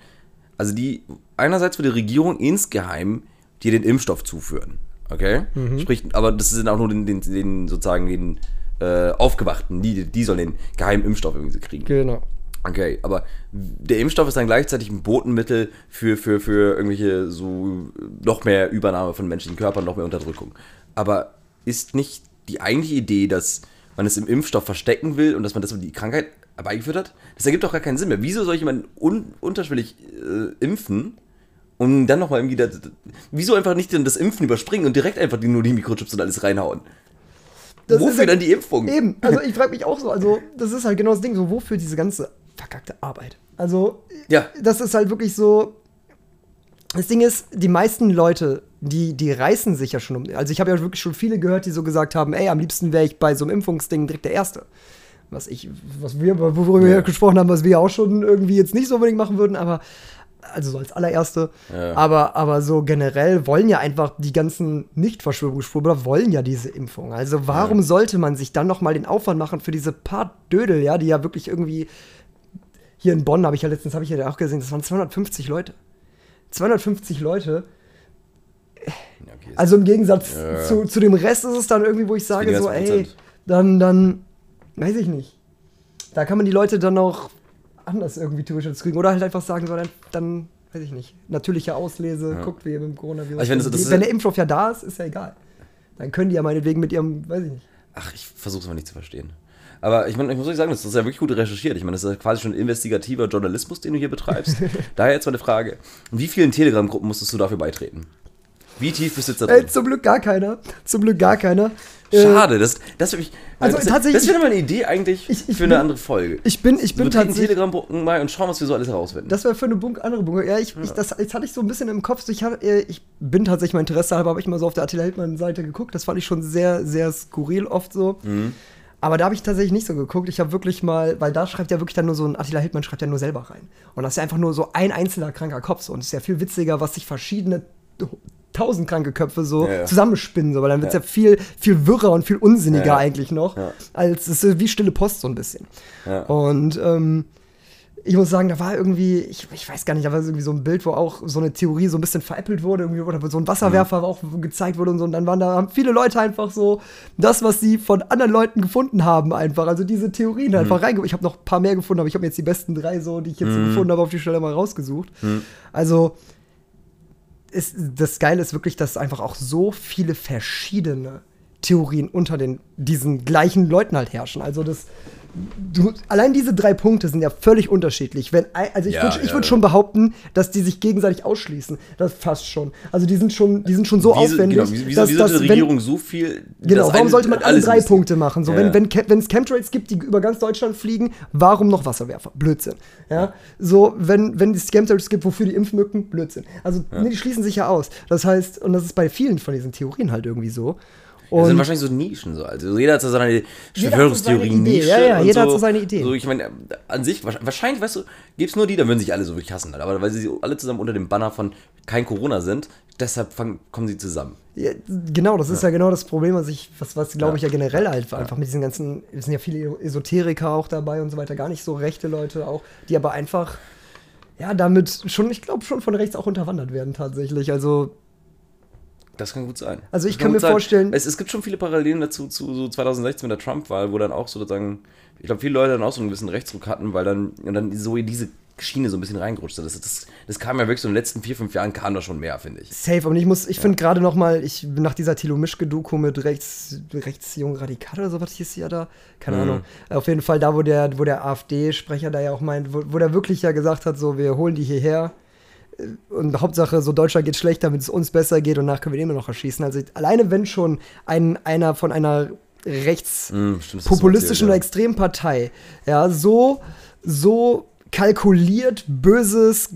Also die, einerseits will die Regierung insgeheim dir den Impfstoff zuführen, okay? Mhm. Sprich, aber das sind auch nur den, den, den sozusagen den äh, Aufgewachten, die, die sollen den geheimen Impfstoff irgendwie kriegen. genau. Okay, aber der Impfstoff ist dann gleichzeitig ein Botenmittel für, für, für irgendwelche so noch mehr Übernahme von menschlichen Körpern, noch mehr Unterdrückung. Aber ist nicht die eigentliche Idee, dass man es im Impfstoff verstecken will und dass man deshalb die Krankheit herbeigeführt hat? Das ergibt doch gar keinen Sinn mehr. Wieso soll ich jemanden un unterschwellig äh, impfen und dann nochmal irgendwie. Das, wieso einfach nicht das Impfen überspringen und direkt einfach nur die Mikrochips und alles reinhauen? Das Wofür ist ja- dann die Impfung? Eben, also ich frage mich auch so, also das ist halt genau das Ding, so wofür diese ganze verkackte Arbeit? Also, Ja. das ist halt wirklich so. Das Ding ist, die meisten Leute, die, die reißen sich ja schon um. Also, ich habe ja wirklich schon viele gehört, die so gesagt haben: Ey, am liebsten wäre ich bei so einem Impfungsding direkt der Erste. Was ich, was wir, worüber wir Ja. ja gesprochen haben, was wir auch schon irgendwie jetzt nicht so unbedingt machen würden, aber also so als allererste. Ja. Aber, aber so generell wollen ja einfach die ganzen Nicht-Verschwörungsschwurbler wollen ja diese Impfung. Also warum Ja. sollte man sich dann noch mal den Aufwand machen für diese paar Dödel, ja, die ja wirklich irgendwie hier in Bonn habe ich ja letztens habe ich ja auch gesehen, das waren 250 Leute. 250 Leute. Okay, Also im Gegensatz Ja. zu, zu dem Rest ist es dann irgendwie, wo ich sage so, ey, dann dann weiß ich nicht. Da kann man die Leute dann auch anders irgendwie theoretisch kriegen oder halt einfach sagen so, dann, dann weiß ich nicht, natürliche Auslese, Ja. guckt wie ihr mit dem Coronavirus. Ich finde, das- Wenn der Impfstoff ja da ist, ist ja egal. Dann können die ja meinetwegen mit ihrem, weiß ich nicht. Ach, ich versuche es mal nicht zu verstehen. Aber ich, meine, ich muss euch sagen, das ist ja wirklich gut recherchiert. Ich meine, das ist ja quasi schon investigativer Journalismus, den du hier betreibst. Daher jetzt mal eine Frage. In wie vielen Telegram-Gruppen musstest du dafür beitreten? Wie tief bist du jetzt da drin? zum Glück gar keiner. Zum Glück gar keiner. Äh, Schade, das, das, ich, Also das, tatsächlich- das wäre mal eine Idee eigentlich Ich- ich für eine bin- andere Folge. Ich bin, ich bin treten tatsächlich. Telegram-Gruppen mal und schauen, was wir so alles herausfinden. Das wäre für eine Bunk andere Bunker. Ja, ich, ich, das, das hatte ich so ein bisschen im Kopf. So, Ich, hab, äh, ich bin tatsächlich mein Interesse halber, habe ich mal so auf der Attila Hildmann-Seite geguckt. Das fand ich schon sehr, sehr skurril oft so. Mhm. Aber da habe ich tatsächlich nicht so geguckt. Ich habe wirklich mal, weil da schreibt ja wirklich dann nur so ein Attila Hildmann schreibt ja nur selber rein. Und das ist ja einfach nur so ein einzelner kranker Kopf. So. Und es ist ja viel witziger, was sich verschiedene tausend kranke Köpfe so Ja, zusammenspinnen, so, weil dann wird es Ja. viel, viel wirrer und viel unsinniger eigentlich noch, als es ist wie stille Post so ein bisschen. Und ähm, ich muss sagen, da war irgendwie, ich, ich weiß gar nicht, da war irgendwie so ein Bild, wo auch so eine Theorie so ein bisschen veräppelt wurde, irgendwie, oder so ein Wasserwerfer auch gezeigt wurde und so. Und dann waren da haben viele Leute einfach so das, was sie von anderen Leuten gefunden haben, einfach. Also diese Theorien einfach reinge. Ich habe noch ein paar mehr gefunden, aber ich habe jetzt die besten drei so, die ich jetzt so gefunden habe, auf die Stelle mal rausgesucht. Also ist, das Geile ist wirklich, dass einfach auch so viele verschiedene Theorien unter den, diesen gleichen Leuten halt herrschen. Also das, du, allein diese drei Punkte sind ja völlig unterschiedlich. Wenn, also ich Ja, würde ja, würd ja. schon behaupten, dass die sich gegenseitig ausschließen. Das fast schon. Also die sind schon, die sind schon so Wieso- aufwendig, Genau, wieso, dass, wieso dass die wenn, Regierung so viel. Genau, warum sollte man alle drei? Punkte machen? So, wenn, wenn, wenn es Chemtrails gibt, die über ganz Deutschland fliegen, warum noch Wasserwerfer? Blödsinn. Ja? So, wenn, wenn es Chemtrails gibt, wofür die Impfmücken? Blödsinn. Also, nee, die schließen sich ja aus. Das heißt, und das ist bei vielen von diesen Theorien halt irgendwie so. Das sind Und wahrscheinlich so Nischen so. Also jeder hat so seine so Verschwörungstheorie-Nische. Idee. Ja, ja, und jeder hat so. so seine Idee. So, ich meine, an sich, wahrscheinlich, weißt du, gäbe es nur die, dann würden sich alle so wirklich hassen. Halt. Aber weil sie alle zusammen unter dem Banner von kein Corona sind, deshalb fangen, kommen sie zusammen. ja, genau, das ist ja. genau das Problem, was ich, was, was glaube ich ja Ja. generell halt einfach mit diesen ganzen, es sind ja viele Esoteriker auch dabei und so weiter, gar nicht so rechte Leute auch, die aber einfach, ja, damit schon, ich glaube, schon von rechts auch unterwandert werden tatsächlich. Also, Das kann gut sein. Also ich Das kann mir sein. vorstellen- Es, es gibt schon viele Parallelen dazu zu so 2016 mit der Trump-Wahl, wo dann auch sozusagen, ich glaube, viele Leute dann auch so einen gewissen Rechtsruck hatten, weil dann, und dann so in diese Schiene so ein bisschen reingerutscht ist. Das, das, das kam ja wirklich so in den letzten vier, fünf Jahren kam da schon mehr, finde ich. Safe, und ich muss, ich finde gerade noch mal, ich nach dieser Thilo Mischke-Doku mit rechts, rechtsjung radikal oder so, was hieß sie ja da? Keine Mhm. Ahnung. Auf jeden Fall da, wo der, wo der AfD-Sprecher da ja auch meint, wo, wo der wirklich ja gesagt hat, so, wir holen die hierher. Und Hauptsache, so Deutschland geht schlecht, damit es uns besser geht und danach können wir den immer noch erschießen. Also alleine wenn schon ein, einer von einer rechts Hm, stimmt, das hast du populistischen oder erzählt, Extrempartei, ja, so, so kalkuliert böses,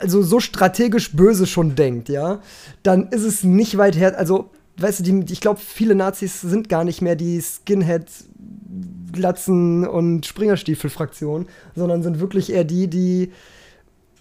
also so strategisch böse schon denkt, ja, dann ist es nicht weit her, also, weißt du, die, ich glaube, viele Nazis sind gar nicht mehr die Skinhead Glatzen und Springerstiefel-Fraktion, sondern sind wirklich eher die, die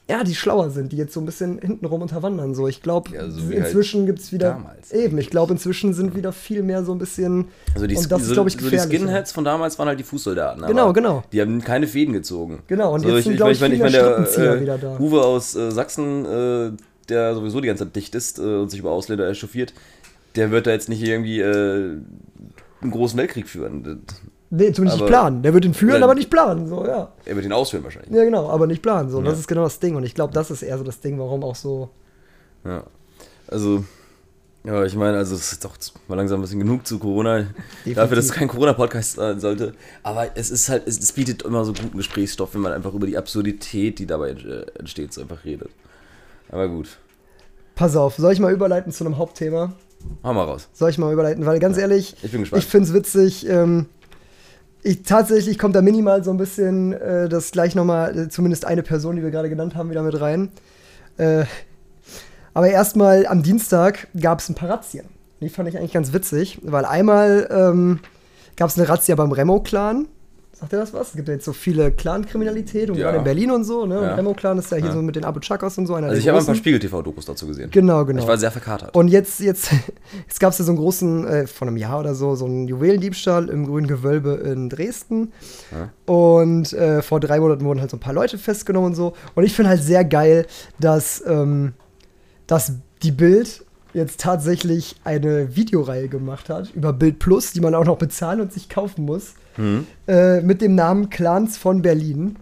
ja, die schlauer sind, die jetzt so ein bisschen hintenrum unterwandern. So, ich glaube, Ja, so halt inzwischen gibt es wieder. damals. Eben, ich glaube, inzwischen sind wieder viel mehr so ein bisschen. Also die, und das ist, so, glaube ich, so die. Skinheads von damals waren halt die Fußsoldaten. Genau, genau. Die haben keine Fäden gezogen. Genau, und so, jetzt sind, glaub ich, mein- viel mein, der äh, wieder da. Uwe aus äh, Sachsen, äh, der sowieso die ganze Zeit dicht ist äh, und sich über Ausländer echauffiert, der wird da jetzt nicht irgendwie äh, einen großen Weltkrieg führen. Das- Nee, zumindest nicht aber- planen. Der wird ihn führen, aber nicht planen. So, ja. Er wird ihn ausführen wahrscheinlich. Ja, genau, aber nicht planen. So. Und Das Ja. ist genau das Ding. Und ich glaube, das ist eher so das Ding, warum auch so. Ja. Also, ja, ich meine, also es ist doch mal langsam ein bisschen genug zu Corona. Dafür, dass es kein Corona-Podcast sein sollte. Aber es ist halt, es, es bietet immer so guten Gesprächsstoff, wenn man einfach über die Absurdität, die dabei äh, entsteht, so einfach redet. Aber gut. Pass auf, soll ich mal überleiten zu einem Hauptthema? Hau mal raus. Soll ich mal überleiten? Weil ganz ehrlich, Ich bin gespannt. ich finde es witzig. Ähm, ich, tatsächlich kommt da minimal so ein bisschen äh, das gleich nochmal, äh, zumindest eine Person, die wir gerade genannt haben, wieder mit rein. Äh, aber erstmal am Dienstag gab es ein paar Razzien. Die fand ich eigentlich ganz witzig, weil einmal ähm, gab es eine Razzia beim Remo-Clan. Sagt ihr das was? Es gibt ja jetzt so viele Clan-Kriminalität und Ja. gerade in Berlin und so. Ne? Ja. Und Remo-Clan ist ja hier Ja. so mit den Abu Chakas und so einer Also ich habe ein paar. Spiegel-TV-Dokus dazu gesehen. Genau, genau. Ich war sehr verkatert. Und jetzt, jetzt, jetzt gab es ja so einen großen, äh, vor einem Jahr oder so, so einen Juwelendiebstahl im Grünen Gewölbe in Dresden. Und äh, vor drei Monaten wurden halt so ein paar Leute festgenommen und so. Und ich finde halt sehr geil, dass, ähm, dass die Bild jetzt tatsächlich eine Videoreihe gemacht hat über Bild Plus, die man auch noch bezahlen und sich kaufen muss. Äh, mit dem Namen Clans von Berlin.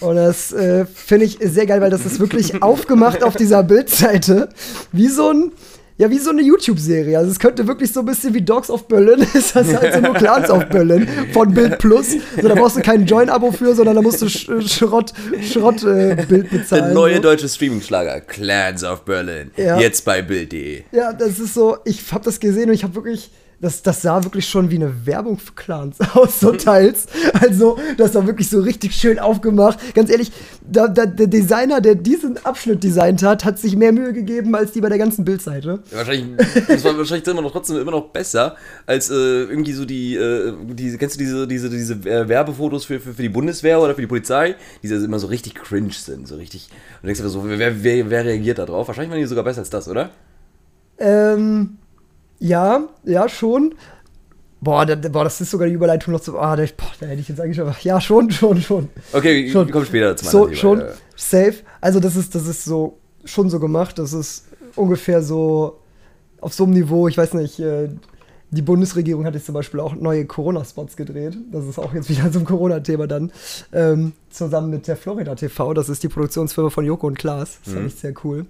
Und das äh, finde ich sehr geil, weil das ist wirklich aufgemacht auf dieser Bildseite. Wie so ein, ja, wie so eine YouTube-Serie. Also es könnte wirklich so ein bisschen wie Dogs of Berlin, ist das halt so nur Clans of Berlin von Bild Plus. So, da brauchst du kein Join-Abo für, sondern da musst du Sch Schrott, Schrott äh, Bild bezahlen. Der neue so. deutsche Streaming-Schlager, Clans of Berlin. Ja. Jetzt bei Bild.de. Ja, das ist so, ich habe das gesehen und ich habe wirklich, das, das sah wirklich schon wie eine Werbung für Clans aus, so teils. Also, das war wirklich so richtig schön aufgemacht. Ganz ehrlich, da, da, der Designer, der diesen Abschnitt designt hat, hat sich mehr Mühe gegeben als die bei der ganzen Bildseite. Ja, Wahrscheinlich, das war wahrscheinlich immer noch trotzdem immer noch besser als äh, irgendwie so die, äh, die, kennst du diese, diese, diese äh, Werbefotos für, für, für die Bundeswehr oder für die Polizei, die immer so richtig cringe sind, so richtig. Und du denkst dir so, wer, wer, wer reagiert da drauf? Wahrscheinlich waren die sogar besser als das, oder? Ähm, ja, ja, schon. Boah, da, boah, das ist sogar die Überleitung noch zu. Ah, da, boah, da hätte ich jetzt eigentlich aber. Ja, schon, schon, schon. Okay, Schon. kommen später zu So, Thema, schon ja. safe. Also, das ist, das ist so schon so gemacht. Das ist ungefähr so auf so einem Niveau, ich weiß nicht, äh, die Bundesregierung hat jetzt zum Beispiel auch neue Corona-Spots gedreht. Das ist auch jetzt wieder so ein Corona-Thema dann. Ähm, zusammen mit der Florida TV. Das ist die Produktionsfirma von Joko und Klaas. Das fand ich sehr cool.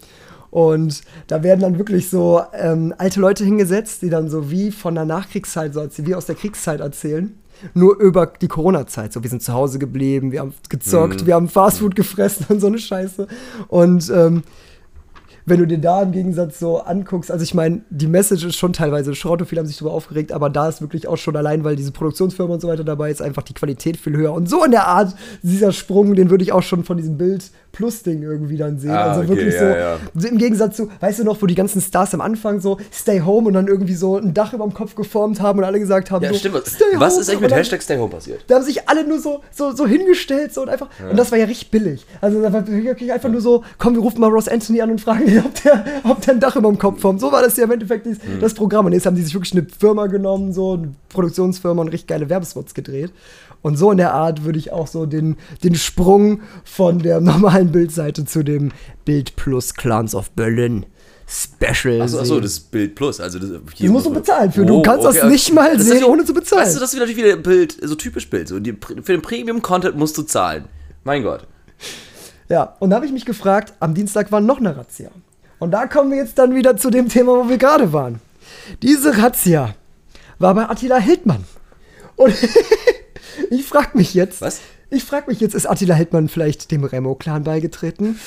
Und da werden dann wirklich so ähm, alte Leute hingesetzt, die dann so wie von der Nachkriegszeit, so wie aus der Kriegszeit erzählen. Nur über die Corona-Zeit. So, wir sind zu Hause geblieben, wir haben gezockt, wir haben Fastfood gefressen und so eine Scheiße. Und ähm, wenn du dir da im Gegensatz so anguckst, also ich meine, die Message ist schon teilweise Schrott und viele haben sich darüber aufgeregt, aber da ist wirklich auch schon allein, weil diese Produktionsfirma und so weiter dabei ist, einfach die Qualität viel höher. Und so in der Art, dieser Sprung, den würde ich auch schon von diesem Bild Plus-Ding irgendwie dann sehen. Ah, also okay, wirklich ja, so, ja. im Gegensatz zu, weißt du noch, wo die ganzen Stars am Anfang so Stay Home und dann irgendwie so ein Dach über dem Kopf geformt haben und alle gesagt haben, Ja, so, stimmt. Was, Home. ist eigentlich mit dann- Hashtag Stay Home passiert? da haben sich alle nur so, so, so hingestellt so und einfach. Und das war ja richtig billig. Also da war wirklich einfach nur so, komm, wir rufen mal Ross Anthony an und fragen ihn, ob der, ob der ein Dach über dem Kopf formt. So war das ja im Endeffekt das, Mhm. das Programm. Und jetzt haben die sich wirklich eine Firma genommen, so eine Produktionsfirma und richtig geile Werbespots gedreht. Und so in der Art würde ich auch so den, den Sprung von der normalen Bildseite zu dem Bild Plus Clans of Berlin Special. Achso, achso, das Bild Plus. Also das, Das musst du bezahlen für. Du kannst das nicht mal Das sehen, wie- ohne zu bezahlen. Weißt du, das ist natürlich wieder Bild, so typisch Bild. So die, für den Premium-Content musst du zahlen. Mein Gott. Ja, und da habe ich mich gefragt, am Dienstag war noch eine Razzia. Und da kommen wir jetzt dann wieder zu dem Thema, wo wir gerade waren. Diese Razzia war bei Attila Hildmann. Und ich frage mich jetzt, Was? ich frage mich jetzt, ist Attila Hildmann vielleicht dem Remo-Clan beigetreten?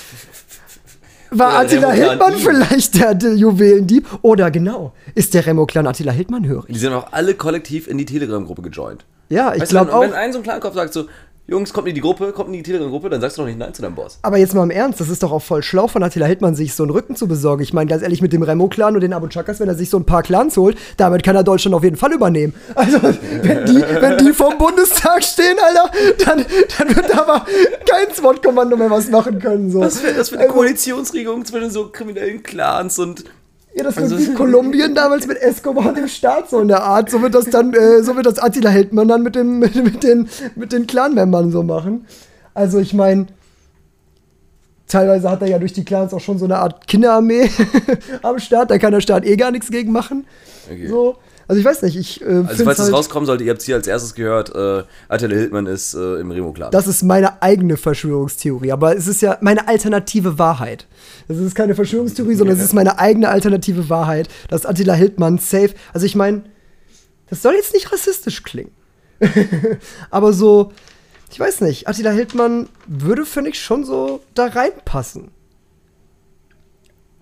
War Attila Hildmann vielleicht der, der Juwelendieb? Oder genau, ist der Remo-Clan Attila Hildmann hörig? Die sind auch alle kollektiv in die Telegram-Gruppe gejoint. Ja, ich glaube wenn, auch. wenn ein so ein Kleinkopf sagt so, Jungs, kommt in die Gruppe, kommt in die Telegram-Gruppe, dann sagst du doch nicht Nein zu deinem Boss. Aber jetzt mal im Ernst, das ist doch auch voll schlau von Attila Hildmann, sich so einen Rücken zu besorgen. Ich meine, ganz ehrlich, mit dem Remo-Clan und den Abu Chakas, wenn er sich so ein paar Clans holt, damit kann er Deutschland auf jeden Fall übernehmen. Also, wenn die, wenn die vom Bundestag stehen, Alter, dann, dann wird da aber kein SWAT-Kommando mehr was machen können. So. Was wäre das für eine Also, Koalitionsregelung zwischen so kriminellen Clans und. Ja, das Also- wird wie Kolumbien damals mit Escobar und dem Staat so in der Art. So wird das dann, äh, so wird das Attila Hildmann dann mit, dem, mit, mit den, mit den Clan-Membern so machen. Also ich meine, teilweise hat er ja durch die Clans auch schon so eine Art Kinderarmee am Start. Da kann der Staat eh gar nichts gegen machen. Okay. So. Also ich weiß nicht, ich äh, Also, falls es halt, rauskommen sollte, ihr habt es hier als erstes gehört, äh, Attila Hildmann ist äh, im Remo-Clan. das ist meine eigene Verschwörungstheorie, aber es ist ja meine alternative Wahrheit. Das ist keine Verschwörungstheorie, sondern es ist meine eigene alternative Wahrheit, dass Attila Hildmann safe, also ich meine, das soll jetzt nicht rassistisch klingen. aber so, ich weiß nicht, Attila Hildmann würde, finde ich, schon so da reinpassen.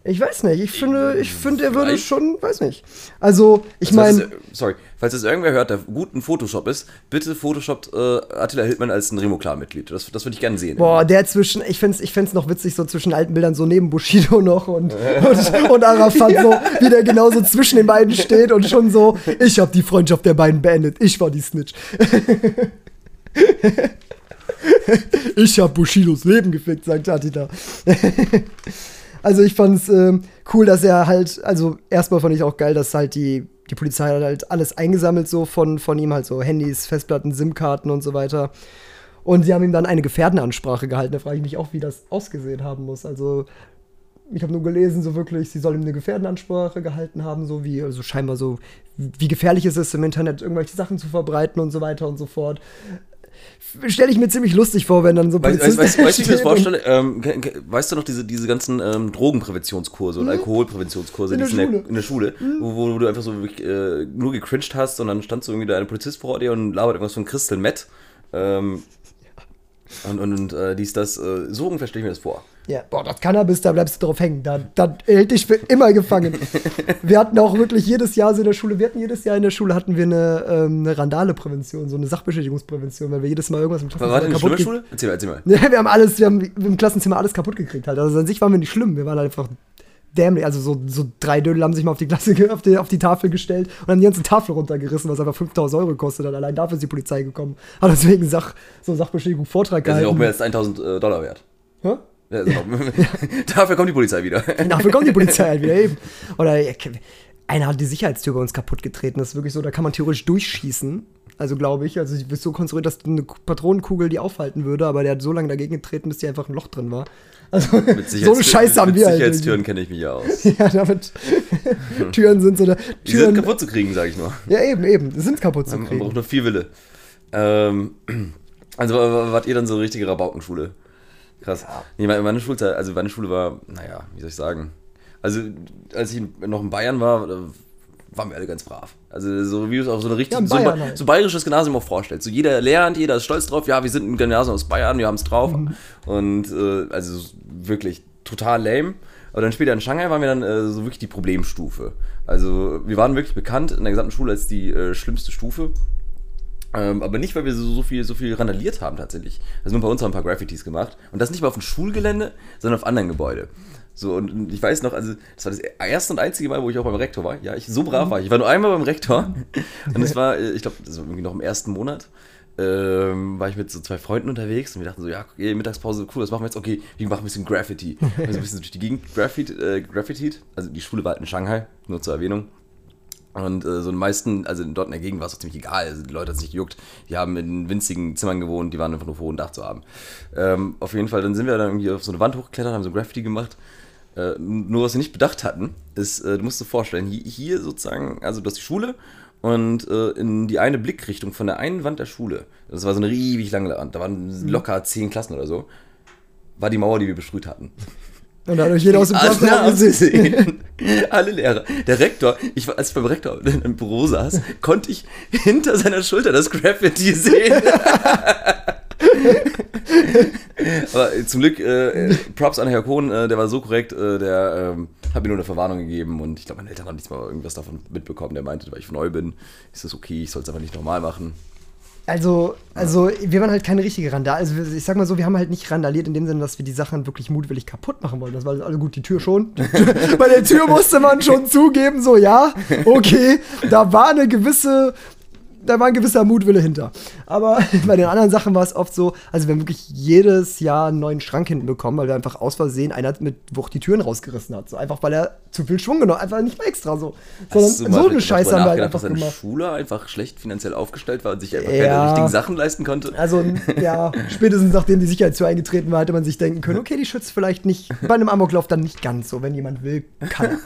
Ich weiß nicht, ich finde, ich finde, er würde schon, weiß nicht. Also, ich meine, das- sorry, falls das irgendwer hört, der gut in Photoshop ist, bitte Photoshoppt äh, Attila Hildmann als ein Remo-Clan-Mitglied. Das, das würde ich gerne sehen. boah, der zwischen, ich find's, ich find's noch witzig, so zwischen alten Bildern, so neben Bushido noch und, und, und Arafat, so, wie der genauso zwischen den beiden steht und schon so, ich habe die Freundschaft der beiden beendet, ich war die Snitch. ich habe Bushidos Leben gefickt, sagt Attila. Also ich fand's ähm, cool, dass er halt, also erstmal fand ich auch geil, dass halt die, die Polizei hat halt alles eingesammelt so von, von ihm, halt so Handys, Festplatten, SIM-Karten und so weiter. Und sie haben ihm dann eine Gefährdenansprache gehalten. Da frage ich mich auch, wie das ausgesehen haben muss. Also ich habe nur gelesen, so wirklich, sie soll ihm eine Gefährdenansprache gehalten haben, so wie, also scheinbar so, wie gefährlich es ist, im Internet irgendwelche Sachen zu verbreiten und so weiter und so fort. Stelle ich mir ziemlich lustig vor, wenn dann so Weißt, weißt, weißt, weißt du, wie ich mir das vorstelle? Ähm, weißt du noch diese, diese ganzen ähm, Drogenpräventionskurse und Alkoholpräventionskurse, Mhm. In die der es in, der, Schule. In der Schule, wo, wo du einfach so äh, nur gecringed hast und dann stand so irgendwie da ein Polizist vor dir und labert irgendwas von Crystal Meth. Ähm, und und, und äh, dies, das, äh, so ungefähr stelle ich mir das vor. Ja, boah, das Cannabis, da bleibst du drauf hängen. Da, da hält dich für immer gefangen. wir hatten auch wirklich jedes Jahr so in der Schule, wir hatten jedes Jahr in der Schule hatten wir eine, ähm, eine Randale-Prävention, so eine Sachbeschädigungsprävention, weil wir jedes Mal irgendwas im Aber war das eine kaputt schlimme ge- Schule? Erzähl mal, erzähl mal. Ja, wir haben alles, wir haben im Klassenzimmer alles kaputt gekriegt halt. Also an sich waren wir nicht schlimm, wir waren einfach dämlich. Also so, so drei Dödel haben sich mal auf die Klasse, auf die, auf die Tafel gestellt und haben die ganze Tafel runtergerissen, was einfach 5000 Euro kostet. Und allein dafür ist die Polizei gekommen. Hat deswegen Sach, so Sachbeschädigung Vortrag Das ist ja auch gehalten. mehr als 1000 äh, Dollar wert. Hä? Ja, dafür kommt die Polizei wieder. Dafür kommt die Polizei halt wieder eben. Oder einer hat die Sicherheitstür bei uns kaputt getreten. Das ist wirklich so, da kann man theoretisch durchschießen. Also glaube ich. Also ich bin so konstruiert, dass eine Patronenkugel die aufhalten würde, aber der hat so lange dagegen getreten, bis die einfach ein Loch drin war. Also Mit so eine Scheiße haben mit wir halt. Sicherheitstüren kenne ich mich ja aus. Ja, damit Türen sind so da. Die sind Türen. kaputt zu kriegen, sag ich nur. Ja, eben, eben. Die sind kaputt zu Man, man braucht kriegen. nur viel Wille. Ähm, also wa- wa- wart ihr dann so eine richtige Rabaukenschule? Krass. Nee, meine, Schulzeit, also meine Schule war, naja, wie soll ich sagen? Also, als ich noch in Bayern war, waren wir alle ganz brav. Also, so wie du es auf so eine Ja, richtige, in so, ein halt. so bayerisches Gymnasium auch vorstellst. So jeder lernt, jeder ist stolz drauf, ja, wir sind ein Gymnasium aus Bayern, wir haben es drauf. Mhm. Und, äh, also wirklich total lame. Aber dann später in Shanghai waren wir dann äh, so wirklich die Problemstufe. Also, wir waren wirklich bekannt in der gesamten Schule als die äh, schlimmste Stufe. Ähm, aber nicht, weil wir so, so, viel, so viel randaliert haben tatsächlich. Also nur bei uns haben ein paar Graffitis gemacht. Und das nicht mal auf dem Schulgelände, sondern auf anderen Gebäude. So, und ich weiß noch, also das war das erste und einzige Mal, wo ich auch beim Rektor war. Ja, ich so brav war ich. Ich war nur einmal beim Rektor. Und es war, äh, ich glaube, das war irgendwie noch im ersten Monat. Ähm, war ich mit so zwei Freunden unterwegs und wir dachten so, ja, okay, Mittagspause, cool, was machen wir jetzt? Okay, wir machen ein bisschen Graffiti. Also ein bisschen durch die Gegend Graffiti, äh, graffitied. Also die Schule war halt in Shanghai, nur zur Erwähnung. Und äh, so den meisten, also dort in der Gegend war es auch ziemlich egal. Also die Leute hat sich gejuckt. Die haben in winzigen Zimmern gewohnt, die waren einfach nur froh, ein Dach zu haben. Ähm, auf jeden Fall, dann sind wir dann irgendwie auf so eine Wand hochgeklettert, haben so ein Graffiti gemacht. Äh, nur was wir nicht bedacht hatten, ist, äh, du musst dir vorstellen, hier, hier sozusagen, also du hast die Schule und äh, in die eine Blickrichtung von der einen Wand der Schule, das war so eine ewig lange Wand, da waren locker zehn Klassen oder so, war die Mauer, die wir besprüht hatten. Und da hat euch jeder aus dem haben gesehen. Alle Lehrer. Der Rektor, ich, war- als ich beim Rektor im Büro saß, konnte ich hinter seiner Schulter das Graffiti sehen. Aber äh, zum Glück, äh, Props an Herr Kohn, äh, der war so korrekt, äh, der ähm, hat mir nur eine Verwarnung gegeben und ich glaube, meine Eltern haben nicht mal irgendwas davon mitbekommen. Der meinte, weil ich neu bin, ist das okay, ich soll es einfach nicht normal machen. Also, also wir waren halt keine richtige Randale. Also ich sag mal so, wir haben halt nicht randaliert in dem Sinne, dass wir die Sachen wirklich mutwillig kaputt machen wollten. Das war also gut, die Tür schon. Bei der Tür musste man schon zugeben, so ja, okay, da war eine gewisse, da war ein gewisser Mutwille hinter. Aber bei den anderen Sachen war es oft so, also wir haben wirklich jedes Jahr einen neuen Schrank hinten bekommen, weil wir einfach aus Versehen einer mit Wucht die Türen rausgerissen hat. So einfach, weil er zu viel Schwung genommen hat. Einfach nicht mal extra so. Sondern so eine Scheiße haben wir halt einfach dass gemacht. Schule einfach schlecht finanziell aufgestellt war und sich einfach Ja. keine richtigen Sachen leisten konnte? Also, ja, spätestens nachdem die Sicherheitstür eingetreten war, hätte man sich denken können, okay, die schützt vielleicht nicht, bei einem Amoklauf dann nicht ganz so. Wenn jemand will, kann er.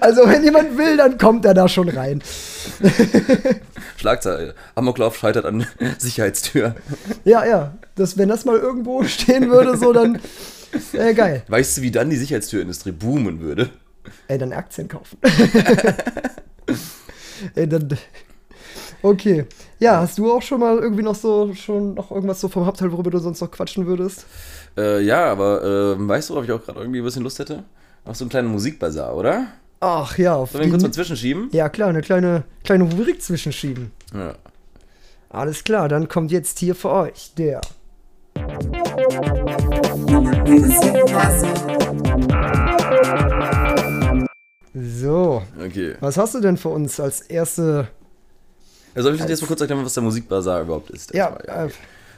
also, wenn jemand will, dann kommt er da schon rein. Schlagzeile. Amoklauf scheitert an Sicherheitstür. Ja, ja. Das, wenn das mal irgendwo stehen würde, so, dann äh, geil. Weißt du, wie dann die Sicherheitstürindustrie boomen würde? Ey, dann Aktien kaufen. Ey, dann. Okay. Ja, hast du auch schon mal irgendwie noch so, schon noch irgendwas so vom Hauptteil, worüber du sonst noch quatschen würdest? Äh, ja, aber äh, weißt du, worauf ich auch gerade irgendwie ein bisschen Lust hätte? auf so einen kleinen Musikbazar, oder? Ach ja, auf Sollen wir ihn kurz mal zwischenschieben? Ja, klar, eine kleine, kleine Rubrik zwischenschieben. Ja. Alles klar, dann kommt jetzt hier für euch der. So, Okay. was hast du denn für uns als erste. Also soll ich jetzt mal kurz erklären, was der Musikbazar überhaupt ist? Ja, Erstmal, äh,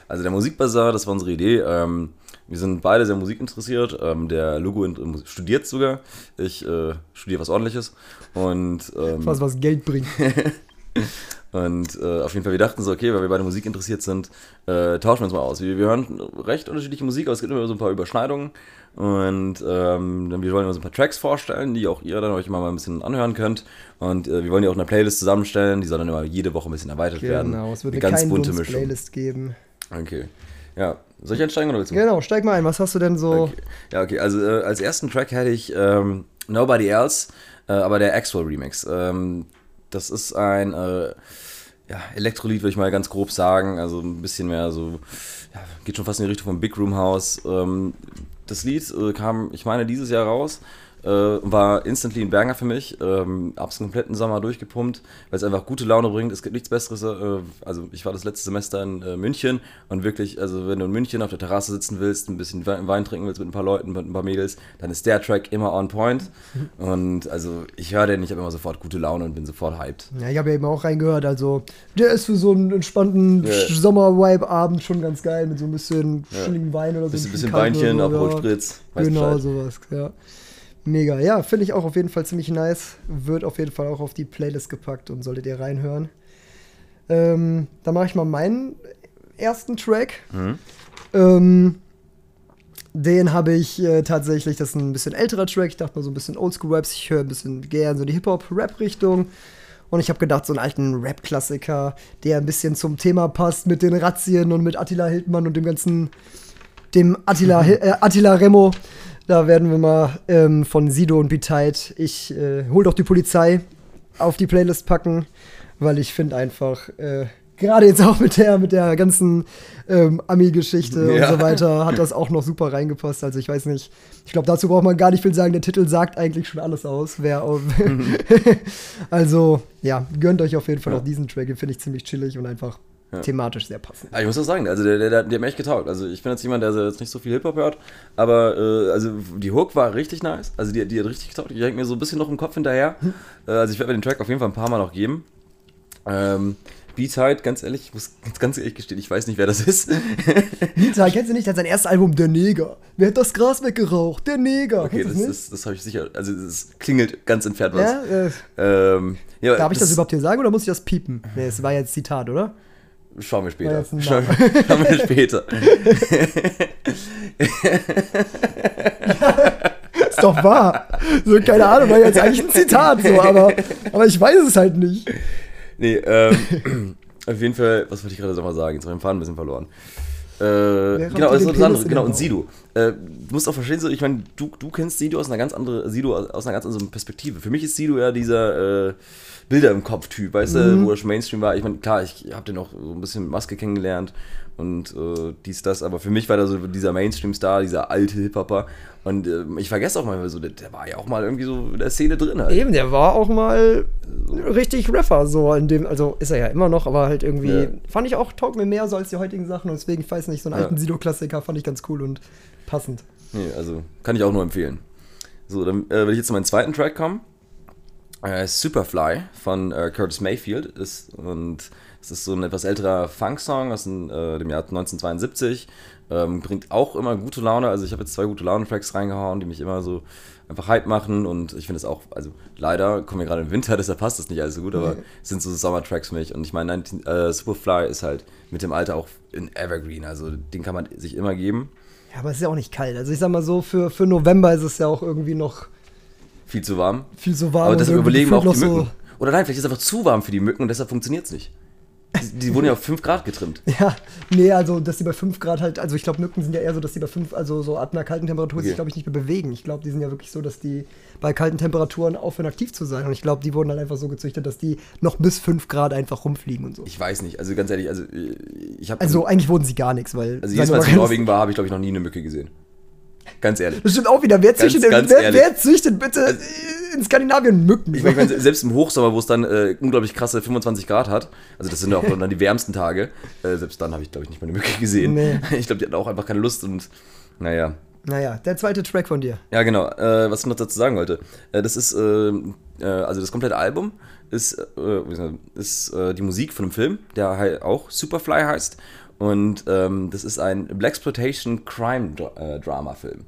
Also der Musikbazar, das war unsere Idee. Ähm, wir sind beide sehr musikinteressiert. Ähm, der in, studiert sogar. Ich äh, studiere was ordentliches. Und, ähm, was, was Geld bringt. und äh, auf jeden Fall, wir dachten so, okay, weil wir beide Musik interessiert sind, äh, tauschen wir uns mal aus. Wir, wir hören recht unterschiedliche Musik, aber es gibt immer so ein paar Überschneidungen. Und ähm, dann, wir wollen uns ein paar Tracks vorstellen, die auch ihr dann euch mal ein bisschen anhören könnt. Und äh, wir wollen die auch eine Playlist zusammenstellen, die soll dann immer jede Woche ein bisschen erweitert werden. Genau, es wird eine eine ganz bunte Mischung. Playlist geben. Okay. Ja, soll ich einsteigen oder willst du? Genau, steig mal ein. Was hast du denn so? Okay. Ja, okay, also äh, als ersten Track hätte ich ähm, Nobody Else, äh, aber der Axwell Remix. Ähm, das ist ein äh, ja, Elektrolied, würde ich mal ganz grob sagen. Also ein bisschen mehr so, ja, geht schon fast in die Richtung von Big Room House. Ähm, das Lied äh, kam, ich meine, dieses Jahr raus. Äh, war instantly ein Banger für mich. Ähm, hab's den kompletten Sommer durchgepumpt, weil es einfach gute Laune bringt. Es gibt nichts Besseres. Äh, also ich war das letzte Semester in äh, München und wirklich, also wenn du in München auf der Terrasse sitzen willst, ein bisschen Wein Wein trinken willst mit ein paar Leuten, mit ein paar Mädels, dann ist der Track immer on point. Und also ich höre den, ich habe immer sofort gute Laune und bin sofort hyped. Ja, ich habe ja eben auch reingehört. Also, der ist für so einen entspannten Ja. Sommer-Vibe-Abend schon ganz geil. Mit so ein bisschen chilligem Wein oder so. Bisschen, ein bisschen Weinchen, Aperol ja. Spritz. Genau, sowas, ja. Mega. Ja, finde ich auch auf jeden Fall ziemlich nice. Wird auf jeden Fall auch auf die Playlist gepackt und solltet ihr reinhören. Ähm, dann mache ich mal meinen ersten Track. Mhm. Ähm, den habe ich äh, tatsächlich, das ist ein bisschen älterer Track. Ich dachte mal so ein bisschen Oldschool-Raps. Ich höre ein bisschen gern so die Hip-Hop-Rap-Richtung. Und ich habe gedacht, so einen alten Rap-Klassiker, der ein bisschen zum Thema passt mit den Razzien und mit Attila Hildmann und dem ganzen, dem Attila, äh, Attila Remo. Da werden wir mal ähm, von Sido und Biteit, ich äh, hol doch die Polizei, auf die Playlist packen, weil ich finde einfach, äh, gerade jetzt auch mit der, mit der ganzen ähm, Ami-Geschichte Ja. und so weiter, hat das auch noch super reingepasst. Also ich weiß nicht, ich glaube, dazu braucht man gar nicht viel sagen. Der Titel sagt eigentlich schon alles aus. Wer auf also, ja, gönnt euch auf jeden Fall Ja. auch diesen Track, den finde ich ziemlich chillig und einfach Ja. thematisch sehr passend. Ja, ich muss auch sagen, also der, der, der, der hat mir echt getaugt. Also ich bin jetzt jemand, der jetzt nicht so viel Hip-Hop hört, aber äh, also die Hook war richtig nice. Also die, die hat richtig getaugt. Die hängt mir so ein bisschen noch im Kopf hinterher. Äh, also ich werde mir den Track auf jeden Fall ein paar Mal noch geben. Ähm, B-Tide, ganz ehrlich, ich muss ganz, ehrlich gestehen, ich weiß nicht, wer das ist. Nita, kennst du nicht? Der hat sein erstes Album Der Neger. Wer hat das Gras weggeraucht? Der Neger. Okay, das, das, das habe ich sicher, also es klingelt ganz entfernt was. ja, äh, Ähm, ja, darf ich das überhaupt hier sagen oder muss ich das piepen? Nee, es war jetzt Zitat, oder? Schauen wir später. Schauen, wir später. Ist doch wahr. So, keine Ahnung, war jetzt eigentlich ein Zitat, so, aber, aber ich weiß es halt nicht. Nee, ähm, auf jeden Fall, was wollte ich gerade nochmal sagen? Jetzt habe ich den Faden ein bisschen verloren. Äh, genau, das ist das Penis andere, in genau, und? Sido. Äh, du musst auch verstehen, so, ich meine, du, du kennst Sido aus einer ganz anderen, Sido aus einer ganz anderen Perspektive. Für mich ist Sido ja dieser äh, Bilder im Kopf-Typ, weißt Mhm. du, wo er schon Mainstream war. Ich meine, klar, ich habe den auch so ein bisschen mit Maske kennengelernt und äh, dies, das, aber für mich war der so dieser Mainstream-Star, dieser alte Hip-Hopper. Und äh, ich vergesse auch mal so, der, der war ja auch mal irgendwie so in der Szene drin halt. Eben, der war auch mal richtig Rapper, so in dem, also ist er ja immer noch, aber halt irgendwie, Ja. fand ich auch, taugt mir mehr so als die heutigen Sachen und deswegen, ich weiß nicht, so einen Ja. alten Sido-Klassiker fand ich ganz cool und passend. Nee, also kann ich auch nur empfehlen. So, dann äh, will ich jetzt zu meinem zweiten Track kommen. Äh, Superfly von äh, Curtis Mayfield ist und es ist so ein etwas älterer Funk-Song aus dem, äh, dem Jahr 1972. Ähm, bringt auch immer gute Laune. Also ich habe jetzt zwei gute Laune-Tracks reingehauen, die mich immer so einfach hype machen und ich finde es auch, also leider kommen wir gerade im Winter, deshalb passt das nicht alles so gut, aber es sind so Sommertracks für mich und ich meine, 19 äh, Superfly ist halt mit dem Alter auch in Evergreen, also den kann man sich immer geben. Ja, aber es ist ja auch nicht kalt. Also ich sag mal so, für, für November ist es ja auch irgendwie noch Viel zu warm. viel so warm. Aber deshalb überlegen auch die Mücken. Oder nein, vielleicht ist es einfach zu warm für die Mücken und deshalb funktioniert es nicht. Die, die wurden ja auf 5 Grad getrimmt. Ja, nee, also dass die bei 5 Grad halt, also ich glaube, Mücken sind ja eher so, dass die bei 5, also so ab einer kalten Temperatur sich, Okay. glaube ich, nicht mehr bewegen. Ich glaube, die sind ja wirklich so, dass die bei kalten Temperaturen aufhören, aktiv zu sein. Und ich glaube, die wurden halt einfach so gezüchtet, dass die noch bis 5 Grad einfach rumfliegen und so. Ich weiß nicht, also ganz ehrlich, also ich habe. Also eigentlich wurden sie gar nichts, weil. also jedes Mal, als ich in Norwegen war, habe ich glaube ich noch nie eine Mücke gesehen. Ganz ehrlich. Das stimmt auch wieder. Wer züchtet, ganz wer, wer züchtet bitte in Skandinavien Mücken? Ich meine, selbst im Hochsommer, wo es dann äh, unglaublich krasse 25 Grad hat, also das sind ja auch dann die wärmsten Tage, äh, selbst dann habe ich, glaube ich, nicht mal eine Mücke gesehen. Nee. Ich glaube, die hatten auch einfach keine Lust und naja. naja, der zweite Track von dir. Ja, genau. Äh, was ich noch dazu sagen wollte. Äh, das ist, äh, äh, also das komplette Album ist, äh, ist die Musik von einem Film, der halt auch Superfly heißt. Und ähm, das ist ein Blaxploitation Crime äh, Drama Film.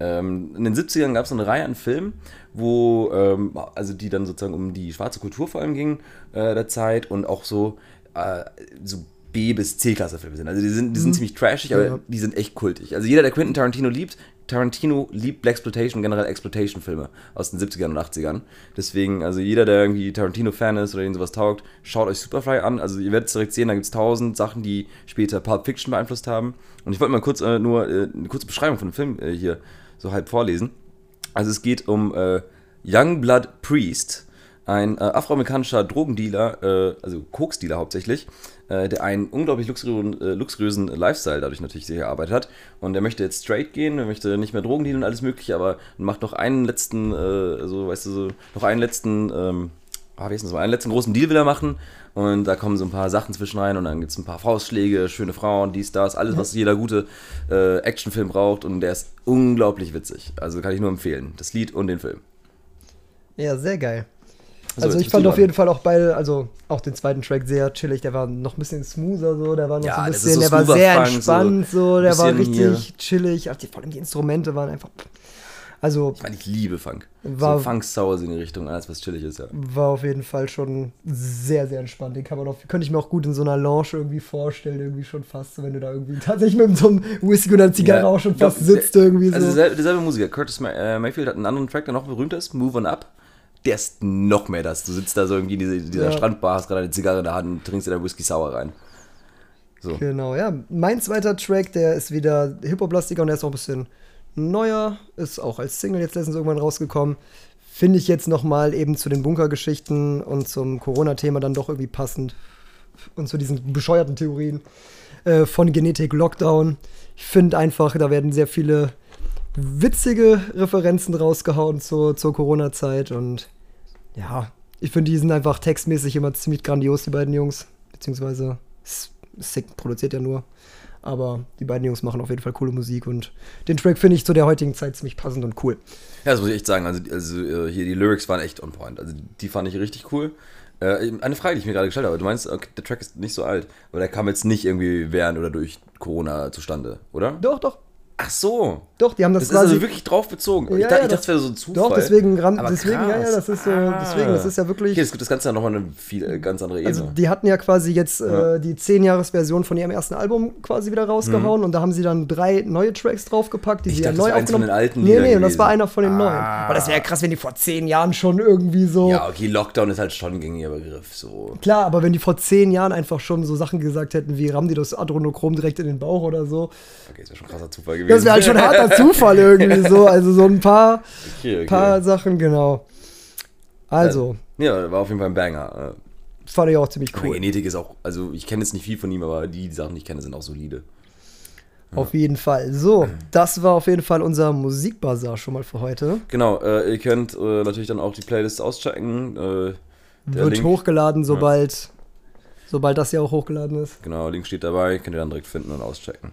Ähm, in den 70ern gab es eine Reihe an Filmen, wo, ähm, also die dann sozusagen um die schwarze Kultur vor allem ging äh, der Zeit und auch so, äh, so B- bis C-Klasse-Filme sind. Also die sind, die sind ziemlich trashig, aber Ja. die sind echt kultig. Also jeder, der Quentin Tarantino liebt, Tarantino liebt Blaxploitation, generell Exploitation-Filme aus den 70ern und 80ern. Deswegen, also jeder, der irgendwie Tarantino-Fan ist oder ihnen sowas taugt, schaut euch Superfly an. Also ihr werdet es direkt sehen, da gibt es tausend Sachen, die später Pulp Fiction beeinflusst haben. Und ich wollte mal kurz äh, nur äh, eine kurze Beschreibung von dem Film äh, hier so halb vorlesen. Also es geht um äh, Youngblood Priest, ein äh, afroamerikanischer Drogendealer, äh, also Koksdealer hauptsächlich, äh, der einen unglaublich luxuriösen, äh, luxuriösen Lifestyle dadurch natürlich sehr erarbeitet hat. Und er möchte jetzt straight gehen, er möchte nicht mehr Drogen dealen und alles mögliche, aber macht noch einen letzten, äh, so weißt du, so, noch einen letzten, ähm, ah, wie ist das einen letzten großen Deal will er machen. Und da kommen so ein paar Sachen zwischen rein und dann gibt es ein paar Faustschläge, schöne Frauen, dies, das, alles, was jeder gute äh, Actionfilm braucht. Und der ist unglaublich witzig. Also kann ich nur empfehlen. Das Lied und den Film. Ja, sehr geil. So, Also ich fand auf jeden Fall auch beide, also auch den zweiten Track sehr chillig, der war noch ein bisschen smoother so, der war noch Ja, so ein bisschen, so der war sehr Funk, so entspannt so, der war richtig chillig, also vor allem die Instrumente waren einfach, also Ich meine, ich liebe Funk. War- so Funk Sour in die Richtung, alles was chillig ist, ja. war auf jeden Fall schon sehr, sehr entspannt. Den kann man auch, könnte ich mir auch gut in so einer Lounge irgendwie vorstellen, irgendwie schon fast, so, wenn du da irgendwie tatsächlich mit so einem Whisky oder einer Zigarre Ja, auch schon ich glaub, fast sitzt irgendwie so. Also derselbe, derselbe Musiker, Curtis äh, Mayfield hat einen anderen Track, der noch berühmt ist, Move On Up. Der ist noch mehr das. Du sitzt da so irgendwie in dieser, dieser Ja. Strandbar, hast gerade eine Zigarre in der Hand und trinkst dir da Whisky Sour rein. So. Genau, ja. Mein zweiter Track, der ist wieder Hip-Hop-lastiger und der ist auch ein bisschen neuer. Ist auch als Single jetzt letztens irgendwann rausgekommen. Finde ich jetzt nochmal eben zu den Bunkergeschichten und zum Corona-Thema dann doch irgendwie passend. Und zu diesen bescheuerten Theorien äh, von Genetik Lockdown. Ich finde einfach, da werden sehr viele witzige Referenzen rausgehauen zur, zur Corona-Zeit und ja, ich finde, die sind einfach textmäßig immer ziemlich grandios, die beiden Jungs. Beziehungsweise, Sick produziert ja nur. Aber die beiden Jungs machen auf jeden Fall coole Musik und den Track finde ich zu der heutigen Zeit ziemlich passend und cool. Ja, das muss ich echt sagen. Also, also äh, hier die Lyrics waren echt on point. Also die fand ich richtig cool. Äh, eine Frage, die ich mir gerade gestellt habe. Du meinst, okay, der Track ist nicht so alt, aber der kam jetzt nicht irgendwie während oder durch Corona zustande, oder? Doch, doch, Ach so. doch, die haben das, Das ist quasi. also wirklich drauf bezogen. ich Ja, dachte, ja, ich dachte, das- wäre so ein Zufall. doch, deswegen, ran, Aber deswegen, ja, ja, das ist so, Ah. deswegen, das ist ja wirklich. Okay, das, das Ganze ja nochmal eine viel, äh, ganz andere Ebene. Also die hatten ja quasi jetzt Ja. äh, die 10-Jahres-Version von ihrem ersten Album quasi wieder rausgehauen und da haben sie dann drei neue Tracks draufgepackt, die Mhm. Ich sie ja dachte, neu das eins von aufgenommen den alten Nee, nee, und das war einer von den neuen. Ah. Aber das wäre ja krass, wenn die vor zehn Jahren schon irgendwie so. ja, okay, Lockdown ist halt schon ein gängiger Begriff. So. Klar, aber wenn die vor zehn Jahren einfach schon so Sachen gesagt hätten wie ramm die das Adrenochrom direkt in den Bauch oder so, Okay, das wäre schon krasser Zufall gewesen. Das wäre halt schon ein harter Zufall irgendwie so. Also so ein paar, Okay, okay. paar Sachen, genau. Also, Ja, war auf jeden Fall ein Banger. Äh, fand ich auch ziemlich cool. Genetik ist auch, also ich kenne jetzt nicht viel von ihm, aber die, die Sachen, die ich kenne, sind auch solide. Auf jeden Fall. So, das war auf jeden Fall unser Musikbazar schon mal für heute. Genau, äh, ihr könnt äh, natürlich dann auch die Playlist auschecken. Äh, Wird Link, hochgeladen, sobald, sobald das ja auch hochgeladen ist. Genau, Link steht dabei, könnt ihr dann direkt finden und auschecken.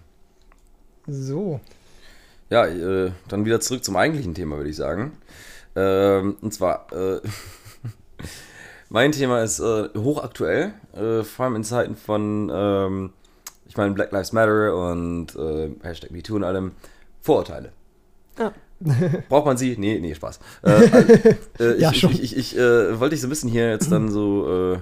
So. Ja, äh, dann wieder zurück zum eigentlichen Thema, würde ich sagen. Ähm, und zwar, äh, mein Thema ist äh, hochaktuell, äh, vor allem in Zeiten von, ähm, ich meine, Black Lives Matter und äh, Hashtag MeToo und allem, Vorurteile. Ja. Braucht man sie? Nee, nee, Spaß. Äh, also, äh, ich Ja, ich, schon. ich, ich, ich äh, wollte dich so ein bisschen hier jetzt dann so äh,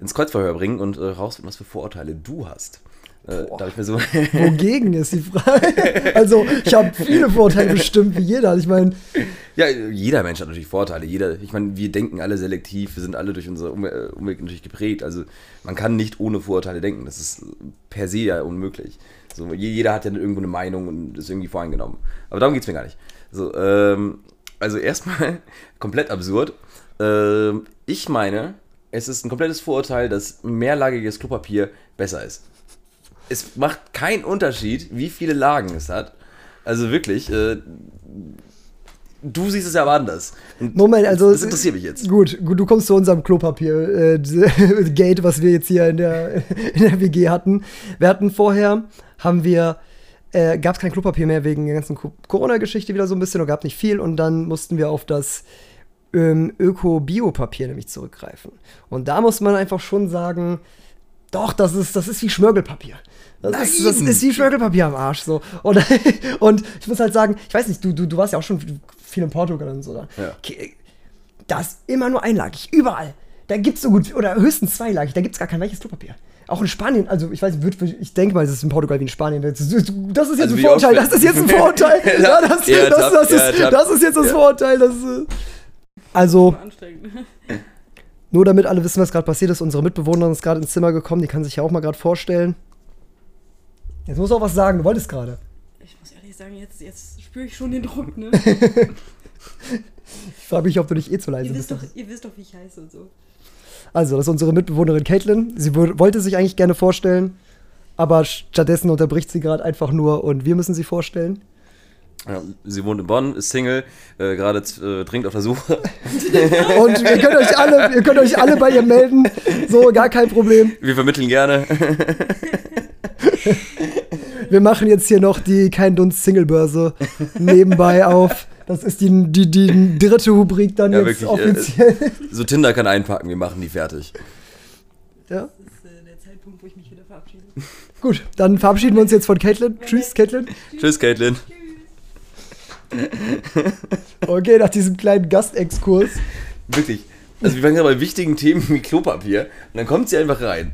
ins Kreuzverhör bringen und äh, rausfinden, was für Vorurteile du hast. Äh, da habe ich mir so. Wogegen ist die Frage. Also, ich habe viele Vorteile bestimmt, wie jeder. Ich meine, Ja, jeder Mensch hat natürlich Vorteile. Jeder, ich meine, wir denken alle selektiv, wir sind alle durch unsere Umwelt, äh, natürlich geprägt. Also man kann nicht ohne Vorurteile denken. Das ist per se ja unmöglich. So, je- jeder hat ja irgendwo eine Meinung und ist irgendwie voreingenommen. Aber darum geht es mir gar nicht. So, ähm, also erstmal komplett absurd. Ähm, ich meine, es ist ein komplettes Vorurteil, dass mehrlagiges Klopapier besser ist. Es macht keinen Unterschied, wie viele Lagen es hat. Also wirklich, äh, du siehst es ja aber anders. Und Moment, also. Das interessiert mich jetzt. Gut, gut du kommst zu unserem Klopapier-Gate, was wir jetzt hier in der, in der WG hatten. Wir hatten vorher, haben wir, äh, gab es kein Klopapier mehr wegen der ganzen Co- Corona-Geschichte wieder so ein bisschen, oder gab nicht viel. Und dann mussten wir auf das ähm, Öko-Bio-Papier nämlich zurückgreifen. Und da muss man einfach schon sagen, doch, das ist, das ist wie Schmirgelpapier. Das ist, das ist wie Schmirgelpapier am Arsch. So. Und, und ich muss halt sagen, ich weiß nicht, du, du, du warst ja auch schon viel in Portugal und so. Da. Ja. Das ist immer nur einlagig, überall. Da gibt es so gut, oder höchstens zweilagig, da gibt es gar kein weiches Klopapier. Auch in Spanien, also ich weiß wird- ich denke mal, es ist in Portugal wie in Spanien. Das ist, das jetzt Also ein Vorurteil, das ist jetzt ein Vorurteil. ja, das, Ja, das, das, ist, tapp. das ist jetzt das Ja. Vorurteil. Das, äh, also, Anstrengend. nur damit alle wissen, was gerade passiert ist, unsere Mitbewohnerin ist gerade ins Zimmer gekommen, die kann sich ja auch mal gerade vorstellen. Jetzt muss auch was sagen, du wolltest gerade. Ich muss ehrlich sagen, jetzt, jetzt spüre ich schon den Druck, ne? Ich frage mich, ob du dich eh zu leise ihr, bist. doch, ihr wisst doch, wie ich heiße und so. Also, das ist unsere Mitbewohnerin Caitlin. Sie wo- wollte sich eigentlich gerne vorstellen, aber stattdessen unterbricht sie gerade einfach nur und wir müssen sie vorstellen. Ja, sie wohnt in Bonn, ist Single, äh, gerade äh, dringend auf der Suche. Und ihr könnt euch alle, ihr könnt euch alle bei ihr melden. So, gar kein Problem. Wir vermitteln gerne. Wir machen jetzt hier noch die Kein Dunst Singlebörse nebenbei auf. Das ist die, die, die dritte Rubrik dann Ja, jetzt wirklich, äh, offiziell. So Tinder kann einpacken, wir machen die fertig. ja. Das ist äh, der Zeitpunkt, wo ich mich wieder verabschiede. Gut, dann verabschieden wir uns jetzt von Caitlin. Tschüss, Caitlin. Tschüss, Caitlin. Okay, nach diesem kleinen Gastexkurs. Wirklich. Also wir waren gerade bei wichtigen Themen wie Klopapier und dann kommt sie einfach rein.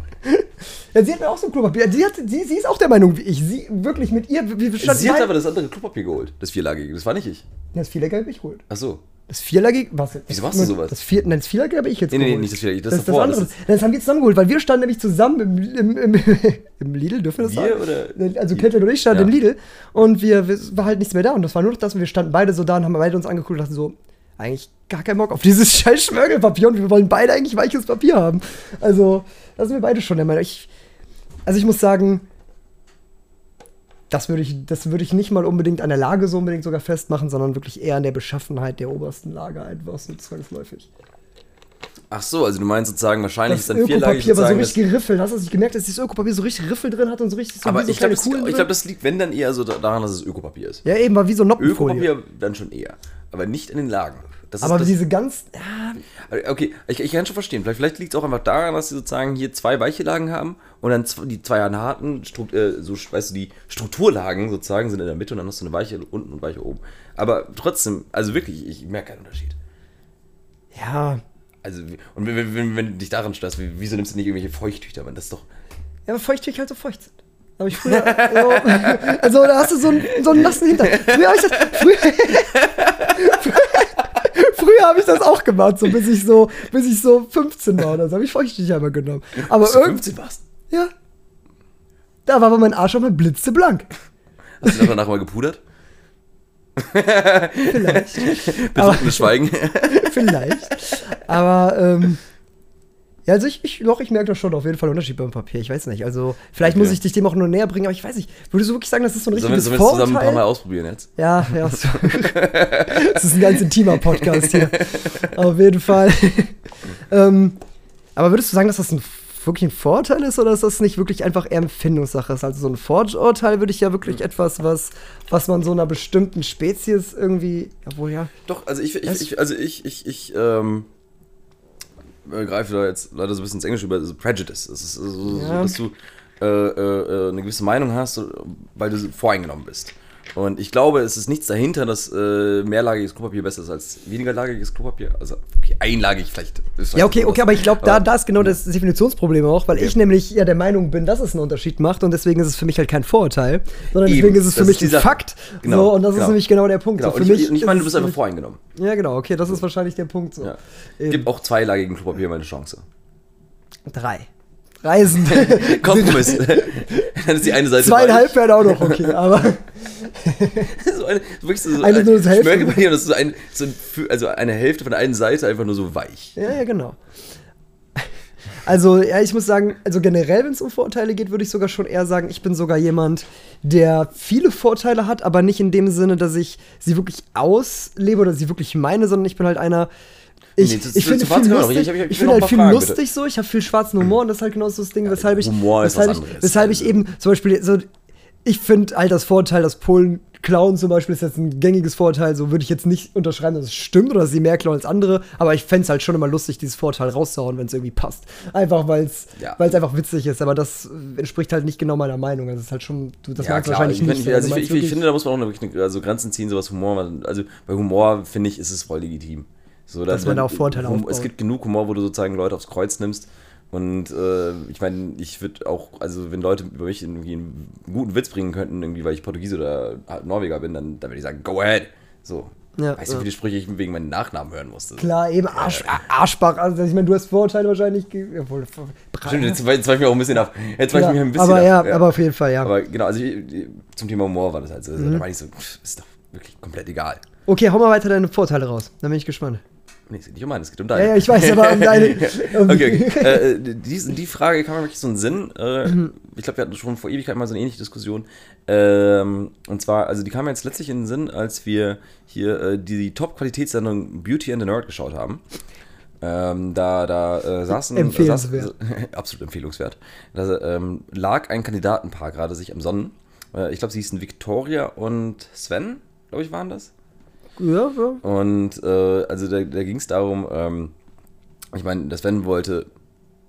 Ja, sie hat mir auch so ein Klopapier. Sie, hat, sie, sie ist auch der Meinung wie ich. Sie wirklich mit ihr. Wie Sie hat mein- aber das andere Klopapier geholt, das vierlagige. Das war nicht ich. Das vierlagige habe ich geholt. Ach so. Das vierlagige. Was? Wieso machst du sowas? Das, vier, nein, das vierlagige habe ich jetzt Nee, nee, geholt. nicht das vierlagige, das Das, das, davor, andere. das Das, das haben wir zusammen geholt, weil wir standen nämlich zusammen im, im, im, im Lidl, dürfen wir das Wir sagen? oder- Also Caitlin und ich standen Ja. im Lidl und wir, wir war halt nichts mehr da und das war nur noch das und wir standen beide so da und haben beide uns angeguckt und dachten so, eigentlich gar keinen Bock auf dieses scheiß Schmörgelpapier und wir wollen beide eigentlich weiches Papier haben. Also, da sind wir beide schon der Meinung. Ich, also ich muss sagen, das würde ich, das würde ich nicht mal unbedingt an der Lage so unbedingt sogar festmachen, sondern wirklich eher an der Beschaffenheit der obersten Lage einfach so zwangsläufig. Ach so, also du meinst sozusagen, wahrscheinlich Das ist dann vierlagig Ökopapier war so richtig geriffelt. Hast du das nicht gemerkt, dass dieses Ökopapier so richtig Riffel drin hat und so richtig so Aber so ich glaube, das, glaub, das liegt, wenn dann eher so da- daran, dass es Ökopapier ist. Ja, eben, war wie so Noppenfolie. Ökopapier dann schon eher. Aber nicht in den Lagen. Das Aber diese ganz. Ja, Okay, ich, ich kann schon verstehen. Vielleicht, vielleicht liegt es auch einfach daran, dass sie sozusagen hier zwei weiche Lagen haben und dann die zwei harten, Strukt, äh, so, weißt du, die Strukturlagen sozusagen sind in der Mitte und dann hast du eine weiche unten und weiche oben. Aber trotzdem, also wirklich, ich merke keinen Unterschied. ja. Also, und wenn, wenn, wenn, wenn du dich daran störst, wie- wieso nimmst du nicht irgendwelche Feuchttücher? Man, das ist doch. Ja, weil Feuchttücher halt so feucht sind. Aber ich früher. so, also, da hast du so einen, so einen nassen Hintern. Früher habe ich das. Früher, früher habe ich das auch gemacht, so bis ich so, bis ich so 15 war oder so, habe ich Feuchttücher immer genommen. Aber Bis du irgendwie. 15 warst. Ja. Da war aber mein Arsch auch mal blitzeblank. Hast du danach mal gepudert? Vielleicht. Betrunkenes Schweigen. Vielleicht. Aber, ähm, ja, also ich, ich, doch, ich merke da schon auf jeden Fall Unterschied beim Papier. Ich weiß nicht. Also, vielleicht Okay. muss ich dich dem auch nur näher bringen, aber ich weiß nicht. Würdest du wirklich sagen, das ist so ein Sollen wir, richtiges sollen wir das zusammen ein paar Mal ausprobieren jetzt? Ja, ja. So. das ist ein ganz intimer Podcast hier. Auf jeden Fall. ähm, aber würdest du sagen, dass das ein, wirklich ein Vorteil ist oder ist das nicht wirklich einfach eher Empfindungssache ist? Also so ein Vorurteil würde ich ja wirklich Hm. etwas, was, was man so einer bestimmten Spezies irgendwie, obwohl ja, Doch, also ich, ich, ich also ich, ich, ich, ähm, äh, greife da jetzt leider so ein bisschen ins Englische über, also Prejudice. Das ist so, so, Ja. dass du äh, äh, äh, eine gewisse Meinung hast, so, weil du voreingenommen bist. Und ich glaube, es ist nichts dahinter, dass äh, mehrlagiges Klopapier besser ist als wenigerlagiges Klopapier. Also, okay, einlagig vielleicht. ist vielleicht Ja, okay, okay, aber ich glaube, da, da ist genau das Definitionsproblem auch, weil Okay. ich nämlich ja der Meinung bin, dass es einen Unterschied macht und deswegen ist es für mich halt kein Vorurteil, sondern Eben, deswegen ist es für mich ist die ein. Fakt. Genau, so, und das genau. ist nämlich genau der Punkt. Genau, so, und für ich, mich und ich meine, du ist bist einfach voreingenommen. Ja, genau, okay, das ist wahrscheinlich der Punkt. So. Ja. Eben. Gib auch zweilagigen Klopapier mal eine Chance. Drei. Reisen. Kompromiss. Dann ist die eine Seite Zweieinhalb wären auch noch okay, aber so eine, wirklich so, so Eine nur Hälfte. Schmörgelpapier, das ist so ein, so ein, also eine Hälfte von der einen Seite einfach nur so weich. ja, ja, genau. Also, ja, ich muss sagen, also generell, wenn es um Vorurteile geht, würde ich sogar schon eher sagen, ich bin sogar jemand, der viele Vorteile hat, aber nicht in dem Sinne, dass ich sie wirklich auslebe oder sie wirklich meine, sondern ich bin halt einer. Ich, Nee, ich finde noch. lustig, Ich ich ich noch halt viel Fragen, lustig so, ich habe viel schwarzen Humor und das ist halt genau so das Ding, weshalb ich, Humor ist weshalb ich, weshalb ich Also- eben zum Beispiel so, ich finde halt das Vorteil, dass Polen klauen zum Beispiel ist jetzt ein gängiges Vorteil, so würde ich jetzt nicht unterschreiben, dass es stimmt oder dass sie mehr klauen als andere, aber ich fände es halt schon immer lustig, dieses Vorteil rauszuhauen, wenn es irgendwie passt. Einfach weil es Ja. einfach witzig ist, aber das entspricht halt nicht genau meiner Meinung. Also es ist halt schon, du, das ja, magst wahrscheinlich ich, nicht. nicht. so. Also Du ich, ich, finde, da muss man auch wirklich eine, also Grenzen ziehen, so was Humor. Also bei Humor, finde ich, ist es voll legitim. So, Dass man da auch Vorteile aufbaut. Es gibt genug Humor, wo du sozusagen Leute aufs Kreuz nimmst. Und äh, ich meine, ich würde auch, also wenn Leute über mich irgendwie einen guten Witz bringen könnten, irgendwie, weil ich Portugiese oder halt Norweger bin, dann, dann würde ich sagen, go ahead. So. Ja, weißt du, ja. wie viele Sprüche ich wegen meinem Nachnamen hören musste? Klar, eben Arsch, Arschbach. Also ich meine, du hast Vorurteile wahrscheinlich. Jawohl, Stimmt, jetzt, jetzt war ich mir auch ein bisschen ab. Jetzt war ich ja, mir ein bisschen aber ab, ja, aber auf jeden Fall, ja. Aber genau, also ich, zum Thema Humor war das halt so. Mhm. Da war ich so, pff, ist doch wirklich komplett egal. Okay, hau mal weiter deine Vorteile raus. Dann bin ich gespannt. Nee, es geht nicht um meinen, es geht um Ja, deine. ja, ich weiß, aber um deine. Um okay, okay. äh, die, die Frage kam mir wirklich so einen Sinn. Äh, Mhm. ich glaube, wir hatten schon vor Ewigkeit mal so eine ähnliche Diskussion. Ähm, und zwar, also die kam mir jetzt letztlich in den Sinn, als wir hier äh, die Top-Qualitätssendung Beauty and the Nerd geschaut haben. Ähm, da da äh, saßen. Empfehlenswert. Saß, absolut empfehlungswert. Da ähm, lag ein Kandidatenpaar gerade sich am Sonnen. Äh, ich glaube, sie hießen Victoria und Sven, glaube ich, waren das. Ja, ja. Und äh, also da, da ging es darum, ähm, ich meine, der Sven wollte,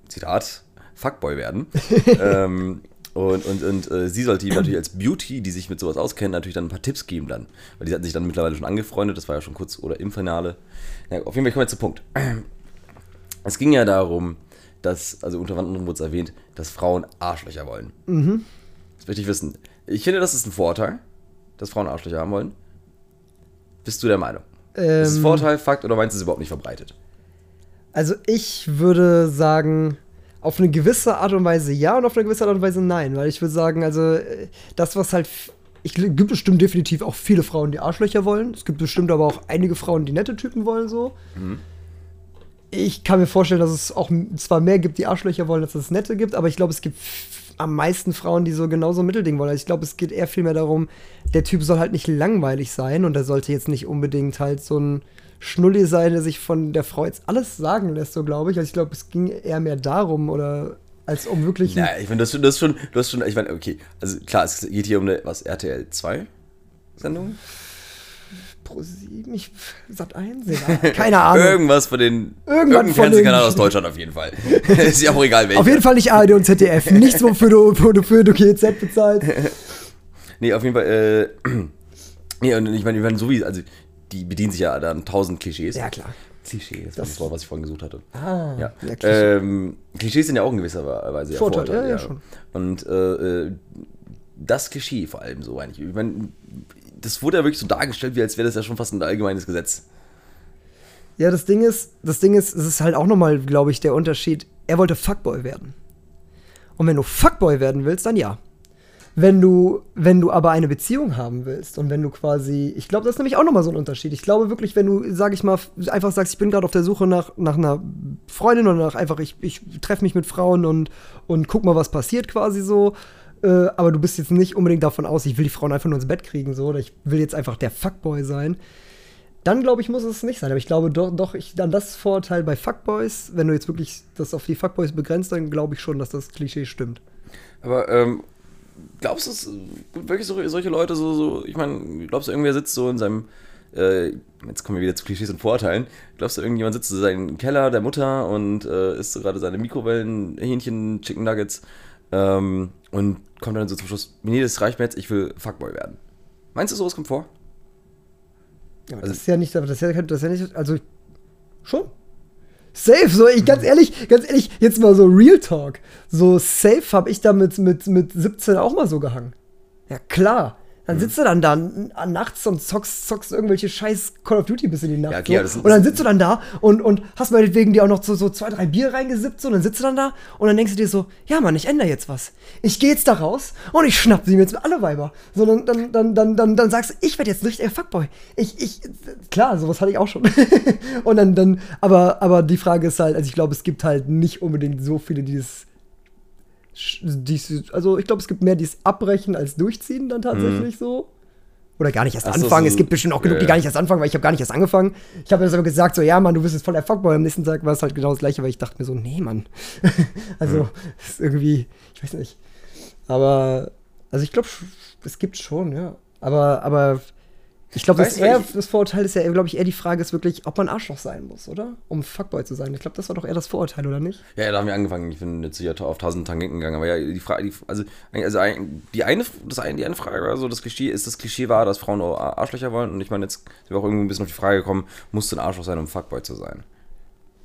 Zitat, Fuckboy werden. ähm, und und, und äh, sie sollte ihm natürlich als Beauty, die sich mit sowas auskennt, natürlich dann ein paar Tipps geben dann. Weil die hatten sich dann mittlerweile schon angefreundet, das war ja schon kurz oder im Finale. Ja, auf jeden Fall kommen wir zum Punkt. Es ging ja darum, dass, also unter anderem wurde es erwähnt, dass Frauen Arschlöcher wollen. Das möchte ich wissen. Ich finde, das ist ein Vorteil, dass Frauen Arschlöcher haben wollen. Bist du der Meinung? ist es Ähm, Vorteil, Fakt oder meinst du es überhaupt nicht verbreitet? Also ich würde sagen, auf eine gewisse Art und Weise ja und auf eine gewisse Art und Weise nein. Weil ich würde sagen, also äh, das, was halt. Ich gibt bestimmt definitiv auch viele Frauen, die Arschlöcher wollen. Es gibt bestimmt aber auch einige Frauen, die nette Typen wollen so. Ich kann mir vorstellen, dass es auch zwar mehr gibt, die Arschlöcher wollen, als es nette gibt, aber ich glaube, es gibt am meisten Frauen, die so genauso ein Mittelding wollen. Also ich glaube, es geht eher vielmehr darum, der Typ soll halt nicht langweilig sein und er sollte jetzt nicht unbedingt halt so ein Schnulli sein, der sich von der Frau jetzt alles sagen lässt, so glaube ich. Also ich glaube, es ging eher mehr darum oder als um wirklich. Ja, ich finde, das, das schon, du hast schon, ich meine, okay, also klar, es geht hier um eine, was, RTL 2 Sendung? Pro sieben, ich, Sat 1? Ja, keine Ahnung. Irgendwas von den, Irgendwann irgendein von Fernsehkanal aus Deutschland auf jeden Fall. ist ja auch egal welcher. Auf jeden Fall nicht ARD und ZDF. Nichts, wofür du, wofür du für du GZ bezahlst. Nee, auf jeden Fall, äh, nee, und ich meine, so wie, also, die bedienen sich ja dann tausend Klischees. Ja, klar. Klischee, das war das Wort, was ich vorhin gesucht hatte. Ah, Ja. ja, Klischee. ähm, Klischees sind ja auch in gewisser Weise ja Vorteil, ja, ja, schon. Und äh, äh, das Klischee vor allem so eigentlich. Ich meine, das wurde ja wirklich so dargestellt, wie als wäre das ja schon fast ein allgemeines Gesetz. Ja, das Ding ist, das Ding ist, es ist halt auch nochmal, glaube ich, der Unterschied. Er wollte Fuckboy werden. Und wenn du Fuckboy werden willst, dann ja. Wenn du, wenn du aber eine Beziehung haben willst und wenn du quasi, ich glaube, das ist nämlich auch nochmal so ein Unterschied. Ich glaube wirklich, wenn du, sag ich mal, einfach sagst, ich bin gerade auf der Suche nach, nach einer Freundin oder nach einfach, ich, ich treffe mich mit Frauen und, und guck mal, was passiert quasi so. Äh, aber du bist jetzt nicht unbedingt davon aus, ich will die Frauen einfach nur ins Bett kriegen, so, oder ich will jetzt einfach der Fuckboy sein dann glaube ich, muss es nicht sein. Aber ich glaube doch, doch ich, dann das Vorteil bei Fuckboys, wenn du jetzt wirklich das auf die Fuckboys begrenzt, dann glaube ich schon, dass das Klischee stimmt. Aber ähm, glaubst du, es gibt wirklich so, solche Leute so, so ich meine, glaubst du, irgendwer sitzt so in seinem, äh, jetzt kommen wir wieder zu Klischees und Vorurteilen, glaubst du, irgendjemand sitzt so in seinem Keller der Mutter und äh, isst so gerade seine Mikrowellen, Hähnchen, Chicken Nuggets ähm, und kommt dann so zum Schluss, nee, das reicht mir jetzt, ich will Fuckboy werden. Meinst du, sowas kommt vor? Ja, aber Also- das ist ja nicht, das ist ja, das ist ja nicht, also schon. Safe, so ich ganz ehrlich, ganz ehrlich, jetzt mal so Real Talk. So safe habe ich damit mit, mit 17 auch mal so gehangen. Ja, klar. Dann sitzt du dann da nachts und zockst, zockst irgendwelche scheiß Call of Duty bis in die Nacht. Ja, okay, so. das sind- und dann sitzt du dann da und, und hast meinetwegen dir auch noch so, so zwei, drei Bier reingesippt so, und dann sitzt du dann da und dann denkst du dir so, ja Mann, ich ändere jetzt was. Ich gehe jetzt da raus und ich schnapp sie mir jetzt alle Weiber. So, dann, dann, dann, dann, dann, dann sagst du, ich werde jetzt ein richtiger Fuckboy. Ich, ich, klar, sowas hatte ich auch schon. und dann, dann, aber, aber die Frage ist halt, also ich glaube, es gibt halt nicht unbedingt so viele, die es dies, also ich glaube, es gibt mehr, die es abbrechen als durchziehen dann tatsächlich so. Oder gar nicht erst Ach anfangen. so- es gibt bestimmt auch genug, ja, die gar nicht erst anfangen, weil ich habe gar nicht erst angefangen. Ich habe jetzt aber gesagt, so, ja, Mann, du bist jetzt voll der Fuckboy. Am nächsten Tag war es halt genau das gleiche, weil ich dachte mir so, nee, Mann. also, ist irgendwie, ich weiß nicht. Aber, also ich glaube, es gibt schon, ja. Aber, aber ich glaube, das, eher- das Vorurteil ist ja, glaube ich, eher die Frage ist wirklich, ob man Arschloch sein muss, oder? Um Fuckboy zu sein. Ich glaube, das war doch eher das Vorurteil, oder nicht? Ja, ja, da haben wir angefangen. Ich bin jetzt hier auf tausend Tangenten gegangen. Aber ja, die Frage, die, also, also die eine, das eine, die eine Frage war so, das Klischee ist, das Klischee war, dass Frauen nur Arschlöcher wollen. Und ich meine, jetzt sind wir auch irgendwie ein bisschen auf die Frage gekommen, musst du ein Arschloch sein, um Fuckboy zu sein?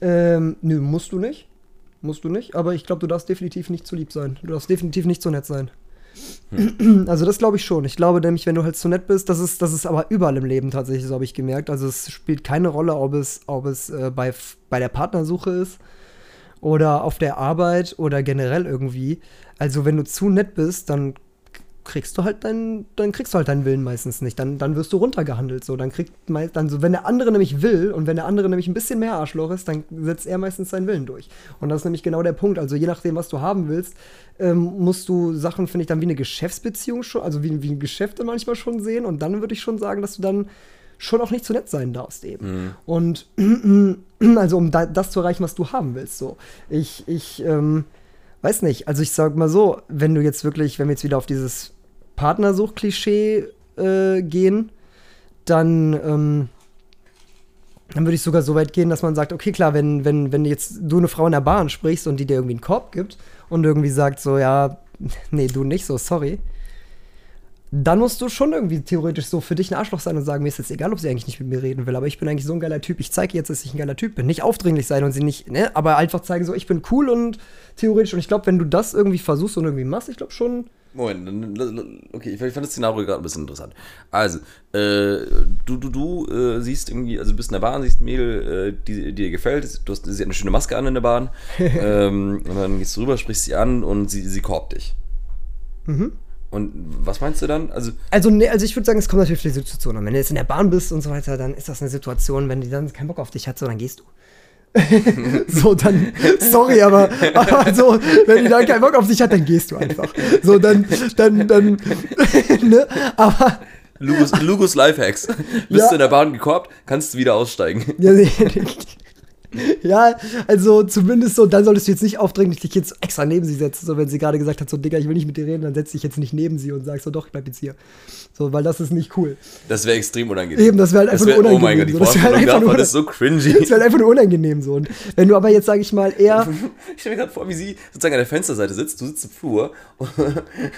Ähm, nö, musst du nicht. Musst du nicht, aber ich glaube, du darfst definitiv nicht zu lieb sein. Du darfst definitiv nicht so nett sein. Also das glaube ich schon. Ich glaube nämlich, wenn du halt zu nett bist, das ist, das ist aber überall im Leben tatsächlich, so habe ich gemerkt. Also es spielt keine Rolle, ob es, ob es äh, bei, bei der Partnersuche ist oder auf der Arbeit oder generell irgendwie. Also wenn du zu nett bist, dann kriegst du halt deinen, dann kriegst du halt deinen Willen meistens nicht. Dann, dann wirst du runtergehandelt. So, dann kriegt dann so, wenn der andere nämlich will und wenn der andere nämlich ein bisschen mehr Arschloch ist, dann setzt er meistens seinen Willen durch. Und das ist nämlich genau der Punkt. Also je nachdem, was du haben willst, ähm, musst du Sachen, finde ich, dann wie eine Geschäftsbeziehung schon, also wie, wie ein Geschäft manchmal schon sehen. Und dann würde ich schon sagen, dass du dann schon auch nicht zu nett sein darfst eben. Und also um da, das zu erreichen, was du haben willst. So, ich, ich, ähm, weiß nicht. Also ich sag mal so, wenn du jetzt wirklich, wenn wir jetzt wieder auf dieses Partnersuch-Klischee äh, gehen, dann, ähm, dann würde ich sogar so weit gehen, dass man sagt, okay, klar, wenn, wenn, wenn jetzt du eine Frau in der Bahn sprichst und die dir irgendwie einen Korb gibt und irgendwie sagt so, ja, nee, du nicht, so, sorry, dann musst du schon irgendwie theoretisch so für dich ein Arschloch sein und sagen, mir ist jetzt egal, ob sie eigentlich nicht mit mir reden will, aber ich bin eigentlich so ein geiler Typ, ich zeige jetzt, dass ich ein geiler Typ bin. Nicht aufdringlich sein und sie nicht, ne, aber einfach zeigen so, ich bin cool und theoretisch und ich glaube, wenn du das irgendwie versuchst und irgendwie machst, ich glaube schon, Moment, okay, ich fand das Szenario gerade ein bisschen interessant. Also, äh, du, du, du äh, siehst irgendwie, also du bist in der Bahn, siehst ein Mädel, äh, die, die dir gefällt, du hast, sie hat eine schöne Maske an in der Bahn, ähm, und dann gehst du rüber, sprichst sie an und sie, sie korbt dich. Mhm. Und was meinst du dann? Also, Also, ne, also ich würde sagen, es kommt natürlich auf die Situation an. Wenn du jetzt in der Bahn bist und so weiter, dann ist das eine Situation, wenn die dann keinen Bock auf dich hat, so, dann gehst du. so, dann, sorry, aber, aber so, wenn die dann keinen Bock auf dich hat, dann gehst du einfach. So, dann, dann, dann, ne, aber, Lugus, Lugus Lifehacks. Bist Ja. du in der Bahn gekorbt, kannst du wieder aussteigen. ja, nee, ja, also zumindest so, dann solltest du jetzt nicht aufdringlich dich jetzt extra neben sie setzen, so, wenn sie gerade gesagt hat, so, Digga, ich will nicht mit dir reden, dann setz dich jetzt nicht neben sie und sagst so, doch, ich bleib jetzt hier. So, weil das ist nicht cool. Das wäre extrem unangenehm. Eben, das wäre halt einfach wär- nur Oh mein unangenehm. Gott, die so. Das halt einfach nur davon ist so cringy. Das wäre einfach nur unangenehm so. Und wenn du aber jetzt, sage ich mal, eher. Ich stelle mir gerade vor, wie sie sozusagen an der Fensterseite sitzt, du sitzt im Flur und,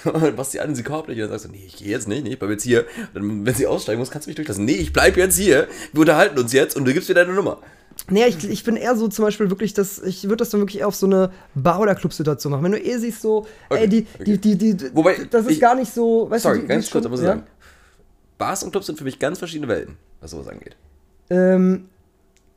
und machst sie an, sie korbt dich und dann sagst du, nee, ich gehe jetzt nicht, nee, ich bleib jetzt hier. Und dann, wenn sie aussteigen muss, kannst du mich durchlassen. Nee, ich bleib jetzt hier, wir unterhalten uns jetzt und du gibst mir deine Nummer. Nee, ich, ich bin eher so zum Beispiel wirklich, dass ich würde das dann wirklich eher auf so eine Bar- oder Club-Situation machen. Wenn du eh siehst, so, Okay, ey, die, okay. die, die, die, Wobei, das ist ich- gar nicht so, weißt Sorry, du, die, ganz die kurz, schon- aber so ja? sagen. Bars und Clubs sind für mich ganz verschiedene Welten, was sowas angeht. Ähm,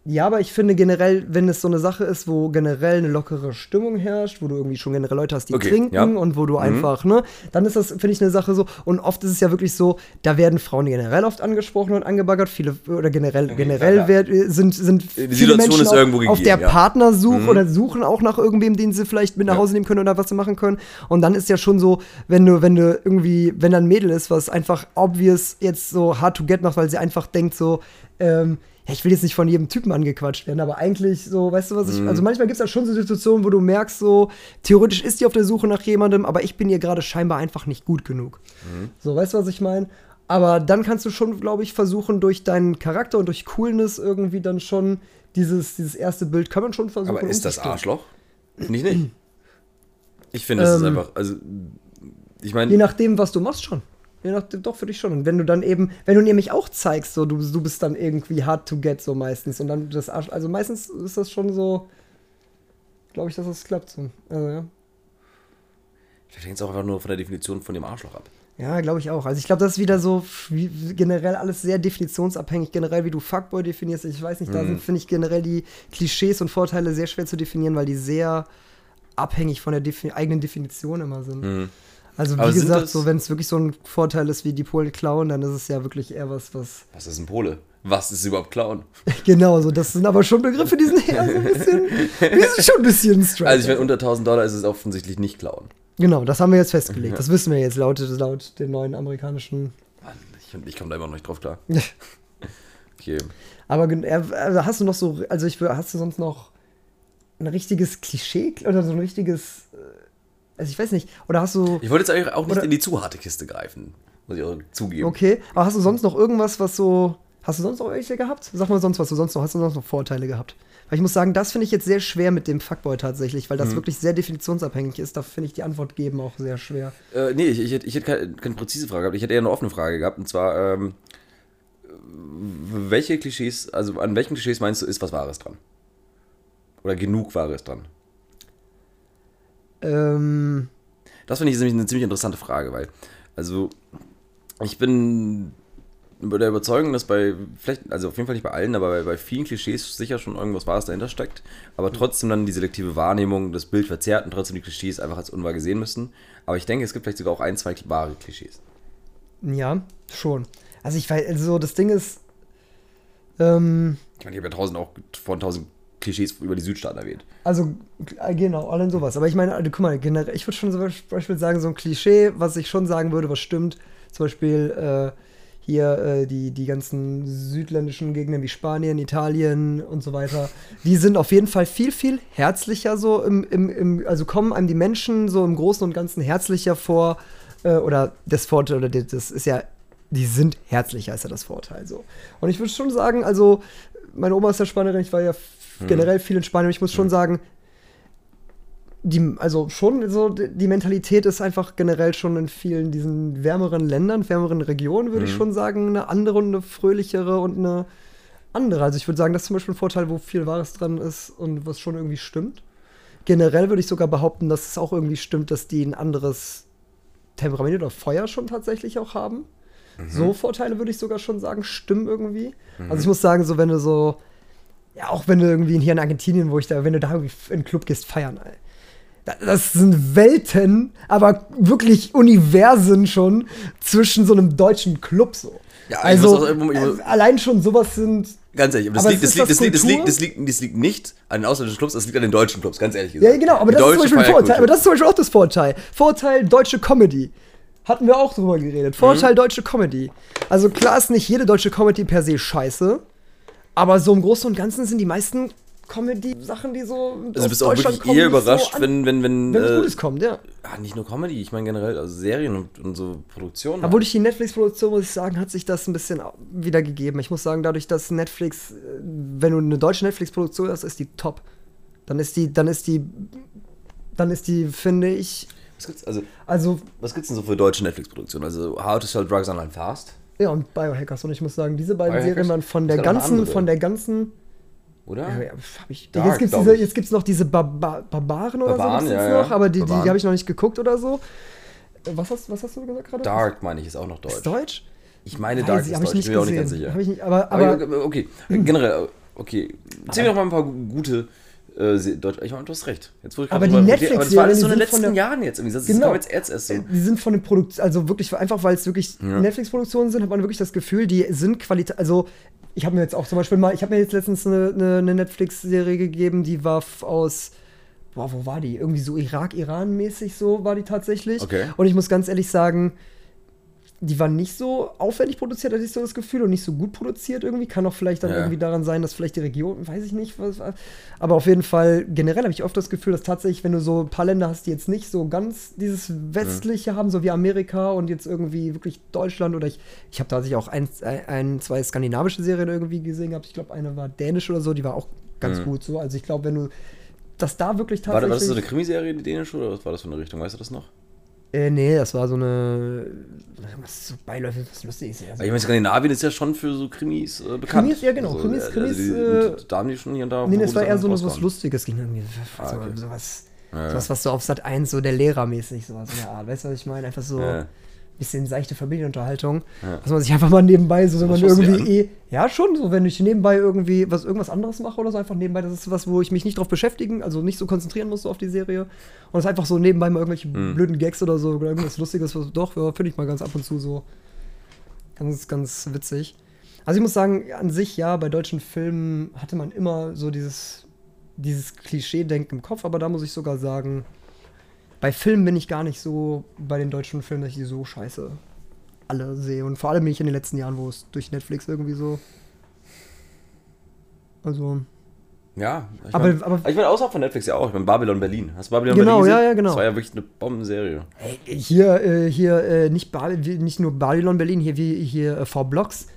ja, aber ich finde generell, wenn es so eine Sache ist, wo generell eine lockere Stimmung herrscht, wo du irgendwie schon generell Leute hast, die Okay, trinken ja. und wo du einfach, ne, dann ist das, finde ich, eine Sache so. Und oft ist es ja wirklich so, da werden Frauen generell oft angesprochen und angebaggert, viele, oder generell, generell klar, klar. werd- sind, sind Die viele Situation Menschen ist irgendwo auf gegeben, der ja. Mhm. Partnersuche oder suchen auch nach irgendwem, den sie vielleicht mit nach Ja. Hause nehmen können oder was sie machen können. Und dann ist ja schon so, wenn du, wenn du irgendwie, wenn da ein Mädel ist, was einfach obvious jetzt so hard to get macht, weil sie einfach denkt so, ähm, ja, ich will jetzt nicht von jedem Typen angequatscht werden, aber eigentlich so, weißt du, was ich, Mhm. also manchmal gibt es da schon so Situationen, wo du merkst, so, theoretisch ist die auf der Suche nach jemandem, aber ich bin ihr gerade scheinbar einfach nicht gut genug. Mhm. So, weißt du, was ich meine? Aber dann kannst du schon, glaube ich, versuchen, durch deinen Charakter und durch Coolness irgendwie dann schon dieses, dieses erste Bild kann man schon versuchen. Aber ist das. Arschloch? Ich nicht. Ich finde, es ist Ähm, einfach, also, ich Je meine, nachdem, was du machst schon. Je nachdem, doch für dich schon. Und wenn du dann eben, wenn du nämlich auch zeigst, so, du, du bist dann irgendwie hard to get, so meistens. Und dann das Arsch, also meistens ist das schon so, glaube ich, dass das klappt so. Also, ja. vielleicht hängt es auch einfach nur von der Definition von dem Arschloch ab. Ja, glaube ich auch. Also ich glaube, das ist wieder so wie, generell alles sehr definitionsabhängig. Generell, wie du Fuckboy definierst. Ich weiß nicht, da Mhm. sind, finde ich, generell die Klischees und Vorteile sehr schwer zu definieren, weil die sehr abhängig von der Defi eigenen Definition immer sind. Mhm. Also wie Aber gesagt, so wenn es wirklich so ein Vorteil ist wie die Polen klauen, dann ist es ja wirklich eher was, was. Was ist ein Pole? Was ist überhaupt Clown? genau, so das sind aber schon Begriffe, die sind eher so ein bisschen, die sind schon ein bisschen straight. Also ich meine, unter 1000 Dollar ist es offensichtlich nicht Clown. genau, das haben wir jetzt festgelegt. Das wissen wir jetzt laut, laut den neuen amerikanischen. Mann, ich, ich komme da immer noch nicht drauf klar. Okay. Aber äh, also hast du noch so, also ich hast du sonst noch ein richtiges Klischee oder so ein richtiges, äh, also ich weiß nicht, oder hast du, Ich wollte jetzt eigentlich auch nicht Oder- in die zu harte Kiste greifen. Muss ich auch zugeben. okay, aber hast du sonst noch irgendwas, was so, hast du sonst noch welche gehabt? Sag mal sonst was du sonst noch, hast du sonst noch Vorteile gehabt? Weil ich muss sagen, das finde ich jetzt sehr schwer mit dem Fuckboy tatsächlich, weil das Mhm. wirklich sehr definitionsabhängig ist. Da finde ich die Antwort geben auch sehr schwer. Äh, nee, ich, ich, hätte- ich hätte keine, keine präzise Frage gehabt. Ich hätte eher eine offene Frage gehabt. Und zwar, ähm, welche Klischees, also an welchen Klischees meinst du, ist was Wahres dran? Oder genug Wahres dran? Ähm, Das finde ich nämlich eine ziemlich interessante Frage, weil, also, ich bin der Überzeugung, dass bei, vielleicht, also auf jeden Fall nicht bei allen, aber bei, bei vielen Klischees sicher schon irgendwas Wahres dahinter steckt, aber trotzdem dann die selektive Wahrnehmung, das Bild verzerrt und trotzdem die Klischees einfach als unwahr gesehen müssen. Aber ich denke, es gibt vielleicht sogar auch ein, zwei wahre Klischees. ja, schon. Also ich weiß, also das Ding ist, ähm, Ich meine, ich habe ja tausend auch von tausend Klischees über die Südstaaten erwähnt. Also, äh, genau, allen sowas. Aber ich meine, also, guck mal, generell, ich würde schon zum Beispiel sagen, so ein Klischee, was ich schon sagen würde, was stimmt, zum Beispiel äh, hier äh, die, die ganzen südländischen Gegenden wie Spanien, Italien und so weiter, die sind auf jeden Fall viel, viel herzlicher so im, im, im also kommen einem die Menschen so im Großen und Ganzen herzlicher vor, äh, oder das Vorteil, oder das ist ja, die sind herzlicher, ist ja das Vorteil so. Und ich würde schon sagen, also, meine Oma ist ja Spanierin, ich war ja f- generell viel in Spanien, ich muss schon sagen, die, also schon so, die Mentalität ist einfach generell schon in vielen diesen wärmeren Ländern, wärmeren Regionen, würde ich schon sagen, eine andere und eine fröhlichere und eine andere. Also ich würde sagen, das ist zum Beispiel ein Vorteil, wo viel Wahres dran ist und was schon irgendwie stimmt. Generell würde ich sogar behaupten, dass es auch irgendwie stimmt, dass die ein anderes Temperament oder Feuer schon tatsächlich auch haben. So Vorteile würde ich sogar schon sagen, stimmen irgendwie. Also ich muss sagen, so wenn du so, ja, auch wenn du irgendwie hier in Argentinien, wo ich da, wenn du da irgendwie in den Club gehst, feiern, ey. Da- Das sind Welten, aber wirklich Universen schon zwischen so einem deutschen Club so. Ja, also auch- muss- äh, allein schon sowas sind. Ganz ehrlich, das Aber liegt, das, liegt, das liegt, das, liegt, das, liegt, das liegt nicht an den ausländischen Clubs, das liegt an den deutschen Clubs, ganz ehrlich Ja, gesagt. genau, aber Die das ist zum Beispiel. Feierkultur. Aber das ist zum Beispiel auch das Vorteil. Vorteil deutsche Comedy. Hatten wir auch drüber geredet. Vorteil Mhm. deutsche Comedy. Also klar ist nicht jede deutsche Comedy per se scheiße, aber so im Großen und Ganzen sind die meisten Comedy-Sachen, die so also bist du auch wirklich kommen, eher so überrascht, an- wenn, wenn, wenn, wenn äh, Gutes kommt, ja. ah, nicht nur Comedy, ich meine generell, also Serien und, und so Produktionen. Obwohl durch die Netflix-Produktion, muss ich sagen, hat sich das ein bisschen au- wieder gegeben. Ich muss sagen, dadurch, dass Netflix, äh, wenn du eine deutsche Netflix-Produktion hast, ist die top. Dann ist die, dann ist die, dann ist die, finde ich, was gibt's, also, also, was gibt's denn so für deutsche Netflix-Produktionen? Also How to Sell Drugs Online Fast, ja, und Biohackers. Und ich muss sagen, diese beiden? Serien waren von der Es ganzen, von der ganzen, oder? ja, hab ich, Dark, jetzt ich. jetzt gibt's noch diese Bar Bar Barbaren oder Barbaren, so, ja, noch, aber die, die, die habe ich noch nicht geguckt oder so. Was hast, was hast du gesagt gerade? Dark, meine ich, ist auch noch deutsch. Ist Deutsch? Ich meine, Weiß Dark ich, ist deutsch, ich bin mir auch nicht ganz sicher. Nicht, aber, aber, Aber, okay, generell, okay. Zähl mir doch mal ein paar gute äh, Deutsch. Ich meine, du hast recht. Jetzt, ich Aber die Netflix-Serien, Aber das war alles so in den letzten Jahren jetzt irgendwie. Das, Genau. kam jetzt erst, erst so. die sind von den Produktionen, also wirklich, einfach weil es wirklich Netflix-Produktionen sind, hat man wirklich das Gefühl, die sind Qualität, also ich habe mir jetzt auch zum Beispiel mal, ich habe mir jetzt letztens eine, eine, eine Netflix-Serie gegeben, die war aus, boah, wo war die? Irgendwie so Irak-Iran-mäßig so war die tatsächlich. Okay. Und ich muss ganz ehrlich sagen, die war nicht so aufwendig produziert, hatte ich so das Gefühl, und nicht so gut produziert irgendwie. Kann auch vielleicht dann Ja. irgendwie daran sein, dass vielleicht die Region, weiß ich nicht, was, aber auf jeden Fall, generell habe ich oft das Gefühl, dass tatsächlich, wenn du so ein paar Länder hast, die jetzt nicht so ganz dieses Westliche haben, so wie Amerika und jetzt irgendwie wirklich Deutschland oder ich, ich habe tatsächlich auch ein, ein, zwei skandinavische Serien irgendwie gesehen gehabt. Ich glaube, eine war dänisch oder so, die war auch ganz gut so. Also ich glaube, wenn du das da wirklich War, das- tatsächlich. war das so eine Krimiserie, die dänische, oder was war das für eine Richtung? Weißt du das noch? Äh, nee, das war so eine. Was so beiläufig, was lustig ist. Also, ich meine, Skandinavien ist ja schon für so Krimis äh, bekannt. Krimis, ja, genau. Krimis, äh, Krimis, die, äh, da haben die schon hier und da. Nee, es war eher so was. Lustiges. Ging irgendwie Ah, so, okay. sowas, Ja, sowas, was so auf Sat 1, so der Lehrermäßig, sowas in der Art. Weißt du, was ich meine? Einfach so, Ja. Bisschen seichte Familienunterhaltung, Ja. dass man sich einfach mal nebenbei, so wenn man irgendwie eh, ja schon, so wenn ich nebenbei irgendwie was irgendwas anderes mache oder so, einfach nebenbei, das ist was, wo ich mich nicht drauf beschäftigen, also nicht so konzentrieren muss so auf die Serie und es einfach so nebenbei mal irgendwelche Mhm. blöden Gags oder so oder irgendwas Lustiges, was doch, ja, finde ich mal ganz ab und zu so ganz, ganz witzig. Also ich muss sagen, an sich ja, bei deutschen Filmen hatte man immer so dieses, dieses Klischee-Denken im Kopf, aber da muss ich sogar sagen, bei Filmen bin ich gar nicht so bei den deutschen Filmen, dass ich die so scheiße alle sehe. Und vor allem bin ich in den letzten Jahren, wo es durch Netflix irgendwie so. Also. Ja, ich Aber- mein, aber- ich meine, außerhalb von Netflix ja auch. Ich meine, Babylon Berlin. Hast du Babylon Genau, Berlin ja, gesehen? ja, genau. Das war ja wirklich eine Bombenserie. Ey, hier, äh, hier, äh, nicht, Ba- nicht nur Babylon Berlin, hier wie hier äh, V-Blocks.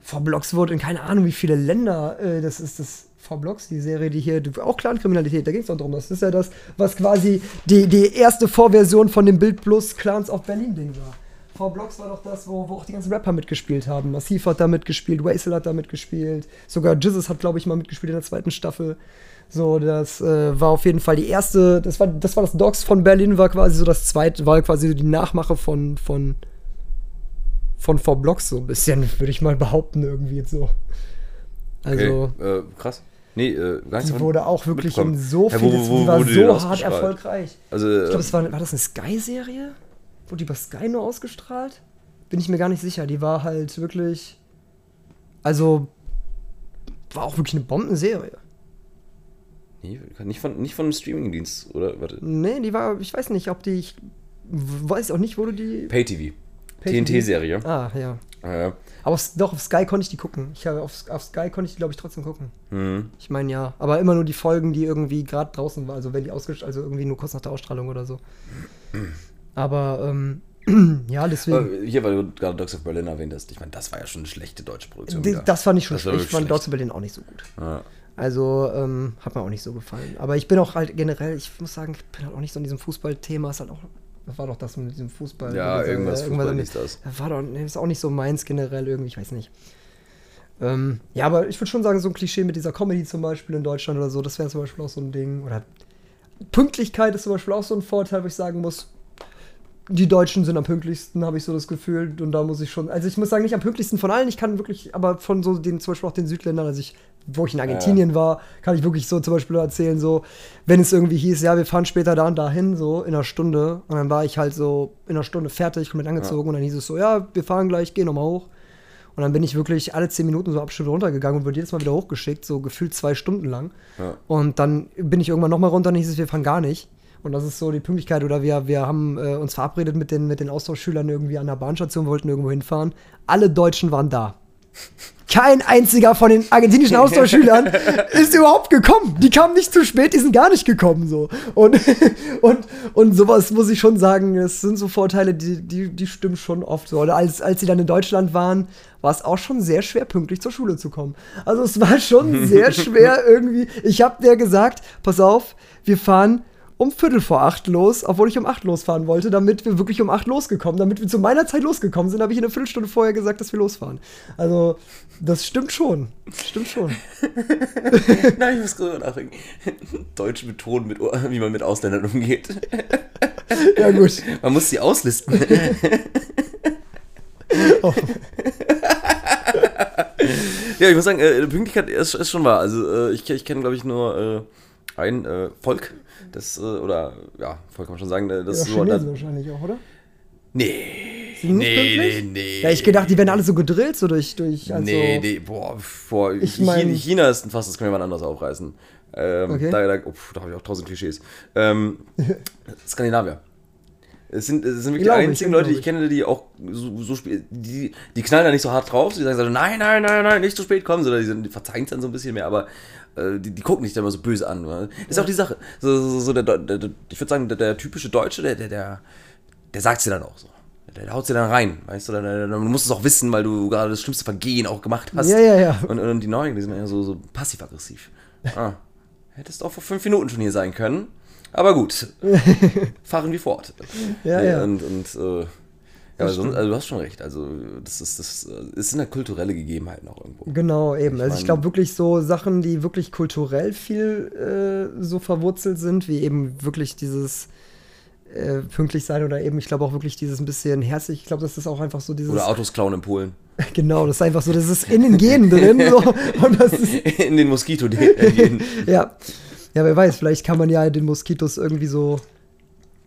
V-Blocks wurde in keine Ahnung wie viele Länder, äh, das ist das V-Blocks, die Serie, die hier, auch Clankriminalität, da ging es doch darum. Das ist ja das, was quasi die, die erste Vorversion von dem Bild Plus Clans of Berlin Ding war. V-Blocks war doch das, wo, wo auch die ganzen Rapper mitgespielt haben. Massiv hat da mitgespielt, Waisel hat da mitgespielt, sogar Jizzes hat, glaube ich, mal mitgespielt in der zweiten Staffel. So, das äh, war auf jeden Fall die erste, das war das, war das Dogs von Berlin, war quasi so das zweite, war quasi so die Nachmache von, von, von V Blocks so ein bisschen, würde ich mal behaupten, irgendwie jetzt so. Also, Okay, äh, krass. Nee, äh, gar nicht die wurde auch wirklich in so Ja, viel, wo- wo- die wo war die denn so hart erfolgreich. Also, Ich äh, glaube, es war, war das eine Sky-Serie? Wurde die bei Sky nur ausgestrahlt? Bin ich mir gar nicht sicher. Die war halt wirklich. Also. War auch wirklich eine Bombenserie. nee, nicht von, nicht von einem Streamingdienst, oder? Warte. Nee, die war. Ich weiß nicht, ob die. Ich weiß auch nicht, wo du die. Pay-TV. Pay-TV? TNT-Serie. Ah, ja. Äh, Aber doch, auf Sky konnte ich die gucken. Ich habe auf, auf Sky konnte ich die, glaube ich, trotzdem gucken. hm. Ich meine, ja. Aber immer nur die Folgen, die irgendwie gerade draußen waren. Also, wenn die ausgestrahlt, also irgendwie nur kurz nach der Ausstrahlung oder so. Aber, ähm, ja, deswegen. Hier, weil du gerade Dogs of Berlin erwähnt hast. Ich meine, das war ja schon eine schlechte deutsche Produktion. Wieder. Das fand ich schon schlecht. Ich fand. Dogs of Berlin auch nicht so gut. Ja. Also, ähm, hat mir auch nicht so gefallen. Aber ich bin auch halt generell, ich muss sagen, ich bin halt auch nicht so in diesem Fußballthema. Ist halt auch, das war doch das mit diesem Fußball. Ja, Dieser- irgendwas Fußball damit- ist das. Das war doch, nee, ist auch nicht so meins generell irgendwie, ich weiß nicht. Ähm, ja, aber ich würde schon sagen, so ein Klischee mit dieser Comedy zum Beispiel in Deutschland oder so, das wäre zum Beispiel auch so ein Ding. Oder Pünktlichkeit ist zum Beispiel auch so ein Vorteil, wo ich sagen muss, die Deutschen sind am pünktlichsten, habe ich so das Gefühl. Und da muss ich schon, also ich muss sagen, nicht am pünktlichsten von allen. Ich kann wirklich, aber von so den, zum Beispiel auch den Südländern, also ich, wo ich in Argentinien war, kann ich wirklich so zum Beispiel erzählen, so, wenn es irgendwie hieß, ja, wir fahren später da und dahin, so in einer Stunde. Und dann war ich halt so in einer Stunde fertig, komplett angezogen. Und dann hieß es so, ja, wir fahren gleich, geh nochmal hoch. Und dann bin ich wirklich alle zehn Minuten so abschnitt runtergegangen und wurde jedes Mal wieder hochgeschickt, so gefühlt zwei Stunden lang. Ja. Und dann bin ich irgendwann nochmal runter und hieß es, wir fahren gar nicht. Und das ist so die Pünktlichkeit. Oder wir, wir haben äh, uns verabredet mit den, mit den Austauschschülern irgendwie an der Bahnstation, wollten irgendwo hinfahren. Alle Deutschen waren da. Kein einziger von den argentinischen Austauschschülern ist überhaupt gekommen. Die kamen nicht zu spät, die sind gar nicht gekommen. So. Und, und, und sowas muss ich schon sagen, es sind so Vorteile, die, die, die stimmen schon oft so. Oder als, als sie dann in Deutschland waren, war es auch schon sehr schwer, pünktlich zur Schule zu kommen. Also es war schon sehr schwer irgendwie. Ich habe der gesagt, pass auf, wir fahren um Viertel vor acht los, obwohl ich um acht losfahren wollte, damit wir wirklich um acht losgekommen, damit wir zu meiner Zeit losgekommen sind, habe ich eine Viertelstunde vorher gesagt, dass wir losfahren. Also, das stimmt schon. Stimmt schon. Nein, ich muss gerade nachdenken. Deutsch betonen, mit, wie man mit Ausländern umgeht. Ja, gut. Man muss sie auslisten. ja, ich muss sagen, äh, Pünktlichkeit ist, ist schon wahr. Also äh, ich, ich kenne, glaube ich, nur äh, ein Volk, das, äh, oder ja, Volk kann man schon sagen, äh, das Ja, so... Chinesen wahrscheinlich auch, oder? Nee, sind nicht nee, nee, pünktlich? nee. Ja, ich gedacht, die werden alle so gedrillt, so durch, durch also, nee, nee, boah, boah Ich China, mein- China ist ein Fass, das wir mal anders aufreißen. Ähm, Okay. Da, da, oh, da habe ich auch tausend Klischees. Ähm, Skandinavier. Es sind, es sind wirklich die einzigen Leute, die ich kenne, die auch so, so spät, die, die knallen da nicht so hart drauf, die sagen so, nein, nein, nein, nein, nicht zu spät kommen, sondern die, sind, die verzeihen es dann so ein bisschen mehr, aber die, die gucken nicht immer so böse an. Das ist auch die Sache. So, so, so der, der, der, ich würde sagen, der, typische Deutsche, der, der, der, der sagt dir dann auch so. Der, haut dir dann rein, weißt du, der, der, du musst es auch wissen, weil du gerade das schlimmste Vergehen auch gemacht hast. Ja, ja, ja. Und, und die Neuen, die sind eher so, so passiv-aggressiv. Ah, hättest auch vor fünf Minuten schon hier sein können. Aber gut, fahren wir fort. Ja, ja. Und, und äh, ja, stimmt. also du hast schon recht. Also das ist das, es sind ja kulturelle Gegebenheiten auch irgendwo. Genau, eben. Ich also ich glaube wirklich so Sachen, die wirklich kulturell viel äh, so verwurzelt sind, wie eben wirklich dieses äh, pünktlich sein oder eben, ich glaube auch wirklich dieses ein bisschen herzlich. Ich glaube, das ist auch einfach so dieses. Oder Autos klauen in Polen. Genau, das ist einfach so, das ist in den Genen drin. So, und das ist, In den Moskito. Den, ja. Ja, wer weiß, vielleicht kann man ja den Moskitos irgendwie so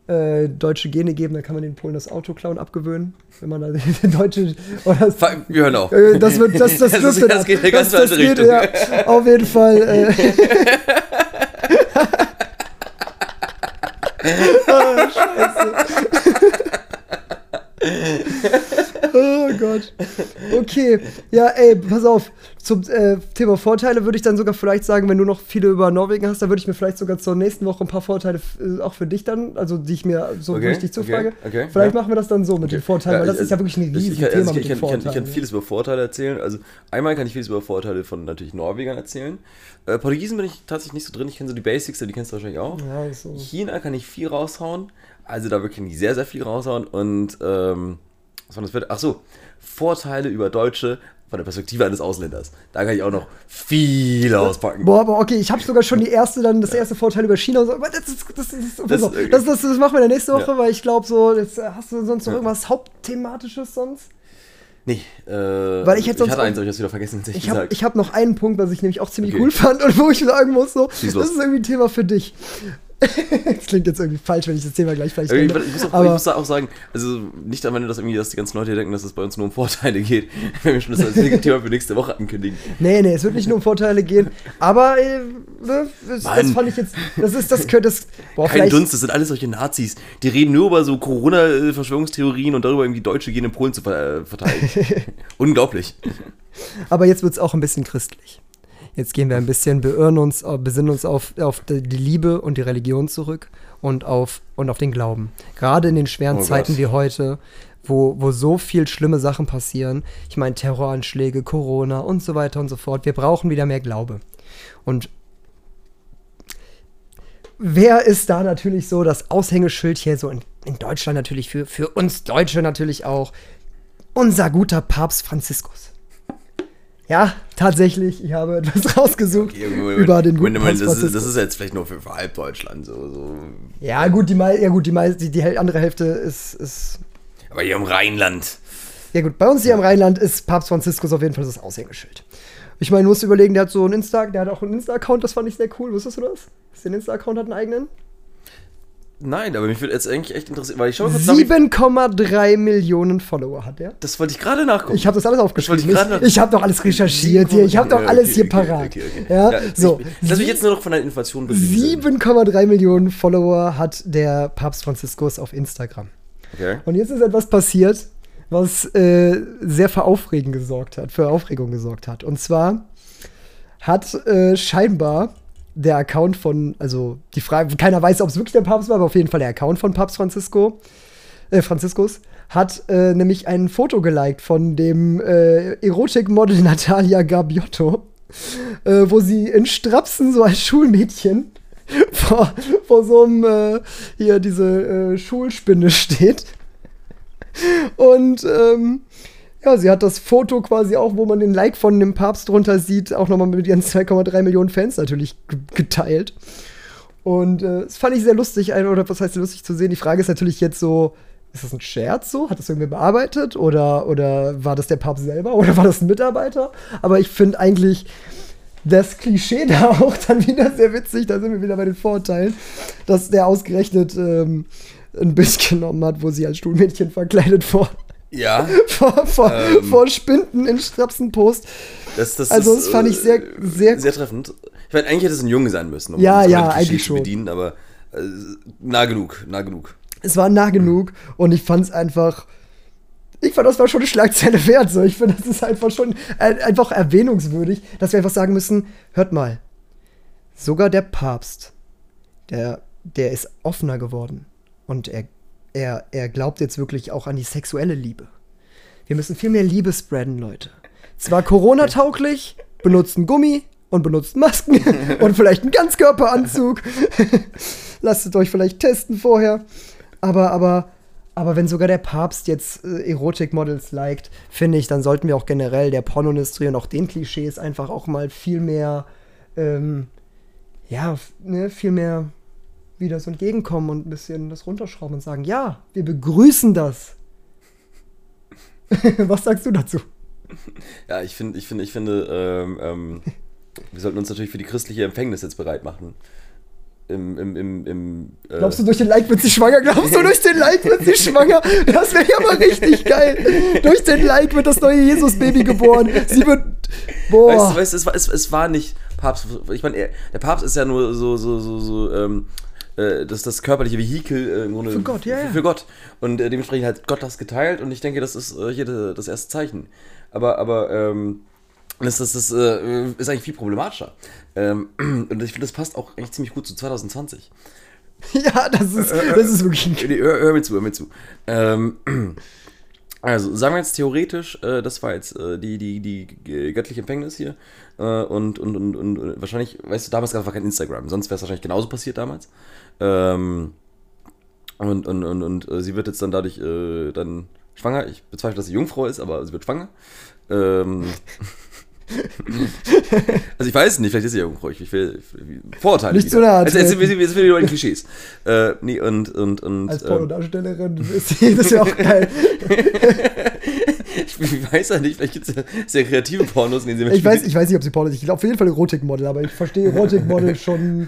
äh, deutsche Gene geben, dann kann man den Polen das Autoklauen abgewöhnen. Wenn man da deutsche. Oder das, Wir hören auf. äh, das wird, das, das, Das das, ist- das geht in ganz andere Richtung. ja, auf jeden Fall. Äh, oh, Scheiße. oh Gott. Okay. Ja, ey, pass auf. Zum äh, Thema Vorteile würde ich dann sogar vielleicht sagen, wenn du noch viele über Norwegen hast, dann würde ich mir vielleicht sogar zur nächsten Woche ein paar Vorteile äh, auch für dich dann, also die ich mir so Okay, richtig zufrage. okay, okay, vielleicht ja. machen wir das dann so mit den Vorteilen, weil das ich- ist ja wirklich ein ich- riesiges ich, kann- Thema also mit ich, den kann, ich, kann, ich Vorteilen. kann vieles über Vorteile erzählen. Also einmal kann ich vieles über Vorteile von natürlich Norwegern erzählen. Äh, Portugiesen bin ich tatsächlich nicht so drin. Ich kenne so die Basics, die kennst du wahrscheinlich auch. Ja, so. China kann ich viel raushauen. Also da wirklich sehr, sehr viel raushauen. Und ähm, was war das? Ach so, Vorteile über Deutsche von der Perspektive eines Ausländers. Da kann ich auch noch viel auspacken. Boah, aber okay, ich habe sogar schon die erste, dann das erste Vorteil über China. und So, aber das, ist- das, ist- das, Das- das, das, das, machen wir dann nächste Woche, Ja. weil ich glaube, so, jetzt äh, hast du sonst noch Ja. irgendwas Hauptthematisches sonst? Nee, äh, Weil ich hätte sonst hatte auch- eins, aber ich hab's wieder vergessen, ich Ich habe ich hab noch einen Punkt, was ich nämlich auch ziemlich Okay. cool fand und wo ich sagen muss, so, das ist irgendwie ein Thema für dich. das klingt jetzt irgendwie falsch, wenn ich das Thema gleich vielleicht Aber ich, ich, muss auch, ich aber muss da auch sagen, also nicht am Ende, dass irgendwie, dass die ganzen Leute denken, dass es bei uns nur um Vorteile geht, wenn wir schon das als Thema für nächste Woche ankündigen. nee, nee, es wird nicht nur um Vorteile gehen, aber äh, ne, das, das fand ich jetzt, das ist, das könnte, das, boah, Kein Dunst, das sind alles solche Nazis. Die reden nur über so Corona-Verschwörungstheorien und darüber, irgendwie Deutsche gehen in Polen zu äh, verteilen. Unglaublich. Aber jetzt wird es auch ein bisschen christlich. Jetzt gehen wir ein bisschen, beirren uns, äh, besinnen uns auf, auf die Liebe und die Religion zurück und auf, und auf den Glauben. Gerade in den schweren Oh Zeiten wie heute, wo, wo so viel schlimme Sachen passieren. Ich meine, Terroranschläge, Corona und so weiter und so fort. Wir brauchen wieder mehr Glaube. Und wer ist da natürlich so das Aushängeschild hier so in, in Deutschland natürlich für, für uns Deutsche natürlich auch? Unser guter Papst Franziskus. Ja, tatsächlich, ich habe etwas rausgesucht über den guten Moment, Moment, das, ist, das ist jetzt vielleicht nur für, für halb Deutschland. So, so. ja, gut, die, ja, gut, die, die, die andere Hälfte ist, ist. Aber hier im Rheinland. Ja, gut, bei uns hier im Rheinland ist Papst Franziskus auf jeden Fall das Aushängeschild. Ich meine, du musst überlegen, der hat so einen Insta, der hat auch einen Insta-Account, das fand ich sehr cool. Wusstest du das? Dass der Insta-Account hat, einen eigenen? Nein, aber mich würde jetzt eigentlich echt interessieren, weil ich wie- 7,3 Millionen Follower hat der. Das wollte ich gerade nachgucken. Ich habe das alles aufgeschrieben. ich Ich, ich habe doch alles recherchiert hier. Ich habe doch alles okay, hier parat. okay, okay. Ja, Ja, so. Ich, lass mich jetzt nur noch von der Inflation berieseln. 7,3 Millionen Follower hat der Papst Franziskus auf Instagram. Okay. Und jetzt ist etwas passiert, was äh, sehr für Aufregen gesorgt hat, für Aufregung gesorgt hat. Und zwar hat äh, scheinbar der Account von, also die Frage, keiner weiß, ob es wirklich der Papst war, aber auf jeden Fall der Account von Papst Francisco, äh, Franziskus, hat äh, nämlich ein Foto geliked von dem äh, Erotikmodel Natalia Gabiotto, äh, wo sie in Strapsen so als Schulmädchen vor, vor so einem, äh, hier diese äh, Schulspinne steht. Und ähm, ja, sie hat das Foto quasi auch, wo man den Like von dem Papst drunter sieht, auch nochmal mit ihren 2,3 Millionen Fans natürlich geteilt. Und äh, das fand ich sehr lustig, oder was heißt lustig zu sehen. Die Frage ist natürlich jetzt so, ist das ein Scherz so? Hat das irgendwer bearbeitet? Oder, oder war das der Papst selber? Oder war das ein Mitarbeiter? Aber ich finde eigentlich das Klischee da auch dann wieder sehr witzig. Da sind wir wieder bei den Vorteilen, dass der ausgerechnet ähm, ein Bild genommen hat, wo sie als Stuhlmädchen verkleidet vor, Ja, vor, vor, Ähm. vor Spinden in Strapsenpost. das, das Also, ist, das fand ich sehr- äh, sehr- sehr treffend. Ich meine, eigentlich hätte es ein Junge sein müssen, um Ja, das ja, eigentlich zu bedienen, aber äh, nah genug, nah genug. Es war nah genug und ich fand es einfach. Ich fand, das war schon eine Schlagzeile wert. So. Ich finde, das ist einfach schon äh, einfach erwähnungswürdig, dass wir einfach sagen müssen: Hört mal, sogar der Papst, der, der ist offener geworden. Und er, er, er glaubt jetzt wirklich auch an die sexuelle Liebe. Wir müssen viel mehr Liebe spreaden, Leute. Zwar Corona-tauglich, benutzt einen Gummi und benutzt Masken und vielleicht einen Ganzkörperanzug. Lasst euch vielleicht testen vorher. Aber, aber, aber wenn sogar der Papst jetzt äh, Erotikmodels liked, finde ich, dann sollten wir auch generell der Pornoindustrie und auch den Klischees einfach auch mal viel mehr, ähm, ja, ne, viel mehr wieder so entgegenkommen und ein bisschen das runterschrauben und sagen, ja, wir begrüßen das. Was sagst du dazu? Ja, ich finde, ich finde, ich finde, ähm, ähm, wir sollten uns natürlich für die christliche Empfängnis jetzt bereit machen. Im, im, im, im, äh, Glaubst du, durch den Like wird sie schwanger? Glaubst du, durch den Like wird sie schwanger? Das wäre ja mal richtig geil. Durch den Like wird das neue Jesus-Baby geboren. Sie wird. Boah. Weißt du, weißt, es, war, es, es war nicht Papst. Ich meine, er- der Papst ist ja nur so, so, so, so ähm, äh, das, das körperliche Vehikel äh, im Grunde. Für Gott, ja, Für, für Gott. Und äh, dementsprechend hat Gott das geteilt und ich denke, das ist äh, hier das erste Zeichen. Aber, aber, ähm, das, das, das äh, ist eigentlich viel problematischer. Ähm, und ich finde, das passt auch eigentlich ziemlich gut zu 2020. Ja, das ist, das ist wirklich hör, hör mir zu, hör mir zu. Ähm, also, sagen wir jetzt theoretisch, äh, das war jetzt äh, die, die, die göttliche Empfängnis hier. Äh, und, und, und, und, wahrscheinlich, weißt du, damals gab es kein Instagram, sonst wäre es wahrscheinlich genauso passiert damals. Ähm, und, und, und, und äh, sie wird jetzt dann dadurch äh, dann schwanger. Ich bezweifle, dass sie Jungfrau ist, aber sie wird schwanger. Ähm, also ich weiß nicht, vielleicht ist sie Jungfrau. Ich will Vorurteile. Nicht zu nahe Jetzt, jetzt, jetzt wieder bei den Klischees. Äh, nee, und, und, und Als ähm, Pornodarstellerin ist sie, das wäre auch geil. Ich, ich weiß ja nicht, vielleicht gibt es ja sehr kreative Pornos, in denen sie Ich weiß, mitspielt. ich weiß nicht, ob sie Porno ist. Ich glaube auf jeden Fall Erotikmodel, aber ich verstehe Erotikmodel schon.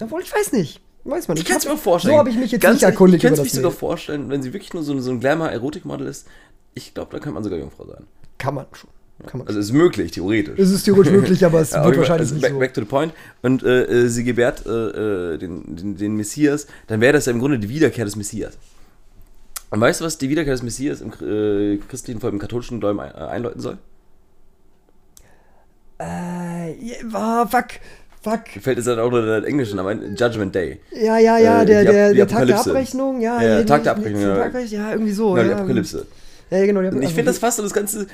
Obwohl, ich weiß nicht. Weiß man nicht. Ich kann es mir vorstellen. So habe ich mich jetzt Ganz nicht erkundigt Ich kann es mir sogar vorstellen, wenn sie wirklich nur so, ein- so ein Glamour-Erotikmodel ist. Ich glaube, da kann man sogar Jungfrau sein. Kann man schon. Kann man. Also es ist möglich, theoretisch. es ist theoretisch möglich, aber es Ja, wird wahrscheinlich also nicht back, so. back to the point. Und äh, äh, sie gebärt äh, äh, den, den, den Messias, dann wäre das ja im Grunde die Wiederkehr des Messias. Und weißt du, was die Wiederkehr des Messias im äh, christlichen, vor allem im katholischen Glauben äh, einläuten soll? Äh, oh, fuck. Fuck. Fällt jetzt halt auch nur der englischen, aber Judgment Day. Ja, ja, ja, der, der, die der Tag der Apokalypse. Abrechnung, ja. Ja, nee, Tag der Abrechnung, ja. Tag der- Ja, irgendwie so. Ja, ja, die Apokalypse. Ja, genau. Die Und ich finde das fast so das ganze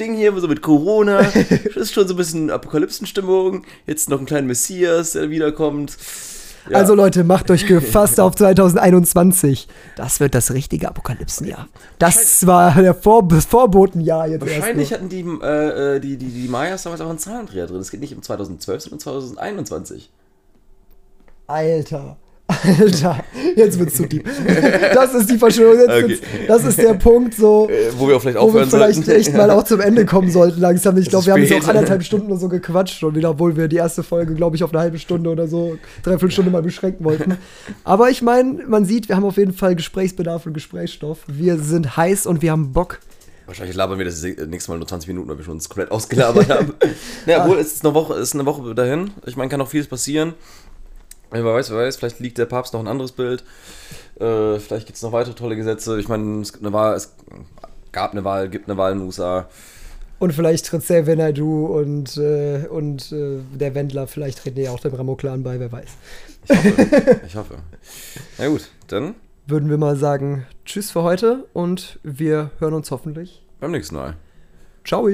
Ding hier so mit Corona, das ist schon so ein bisschen Apokalypsenstimmung. Jetzt noch ein kleiner Messias, der wiederkommt. Ja. Also Leute, macht euch gefasst auf 2021. Das wird das richtige Apokalypsenjahr. Das war der Vor das Vorbotenjahr jetzt Wahrscheinlich erst hatten die, äh, äh, die, die, die Mayas damals auch einen Zahlendreher drin. Es geht nicht um 2012, sondern um 2021. nur. Alter. Alter, jetzt wird's zu deep. Das ist die Verschwörung. Jetzt Okay. das ist der Punkt, so, Äh, wo wir vielleicht wo wir aufhören vielleicht sollten. echt mal auch zum Ende kommen sollten langsam. Ich glaube, wir haben jetzt auch anderthalb Stunden oder so gequatscht schon wieder, obwohl wir die erste Folge, glaube ich, auf eine halbe Stunde oder so, dreiviertel Stunde mal beschränken wollten. Aber ich meine, man sieht, wir haben auf jeden Fall Gesprächsbedarf und Gesprächsstoff. Wir sind heiß und wir haben Bock. Wahrscheinlich labern wir das nächste Mal nur 20 Minuten, weil wir schon uns komplett ausgelabert haben. naja, obwohl, es ist eine Woche, es ist eine Woche dahin. Ich meine, kann noch vieles passieren. Wer weiß, wer weiß, vielleicht liegt der Papst noch ein anderes Bild. Äh, vielleicht gibt es noch weitere tolle Gesetze. Ich meine, es, gibt eine Wahl, es gab eine Wahl, gibt eine Wahl in den USA. Und vielleicht tritt Xavier Naidoo und, äh, und äh, der Wendler, vielleicht treten die auch dem Ramo-Clan bei, wer weiß. Ich hoffe. ich hoffe. Na gut, dann Würden wir mal sagen, tschüss für heute und wir hören uns hoffentlich. beim nächsten Mal. Ciao.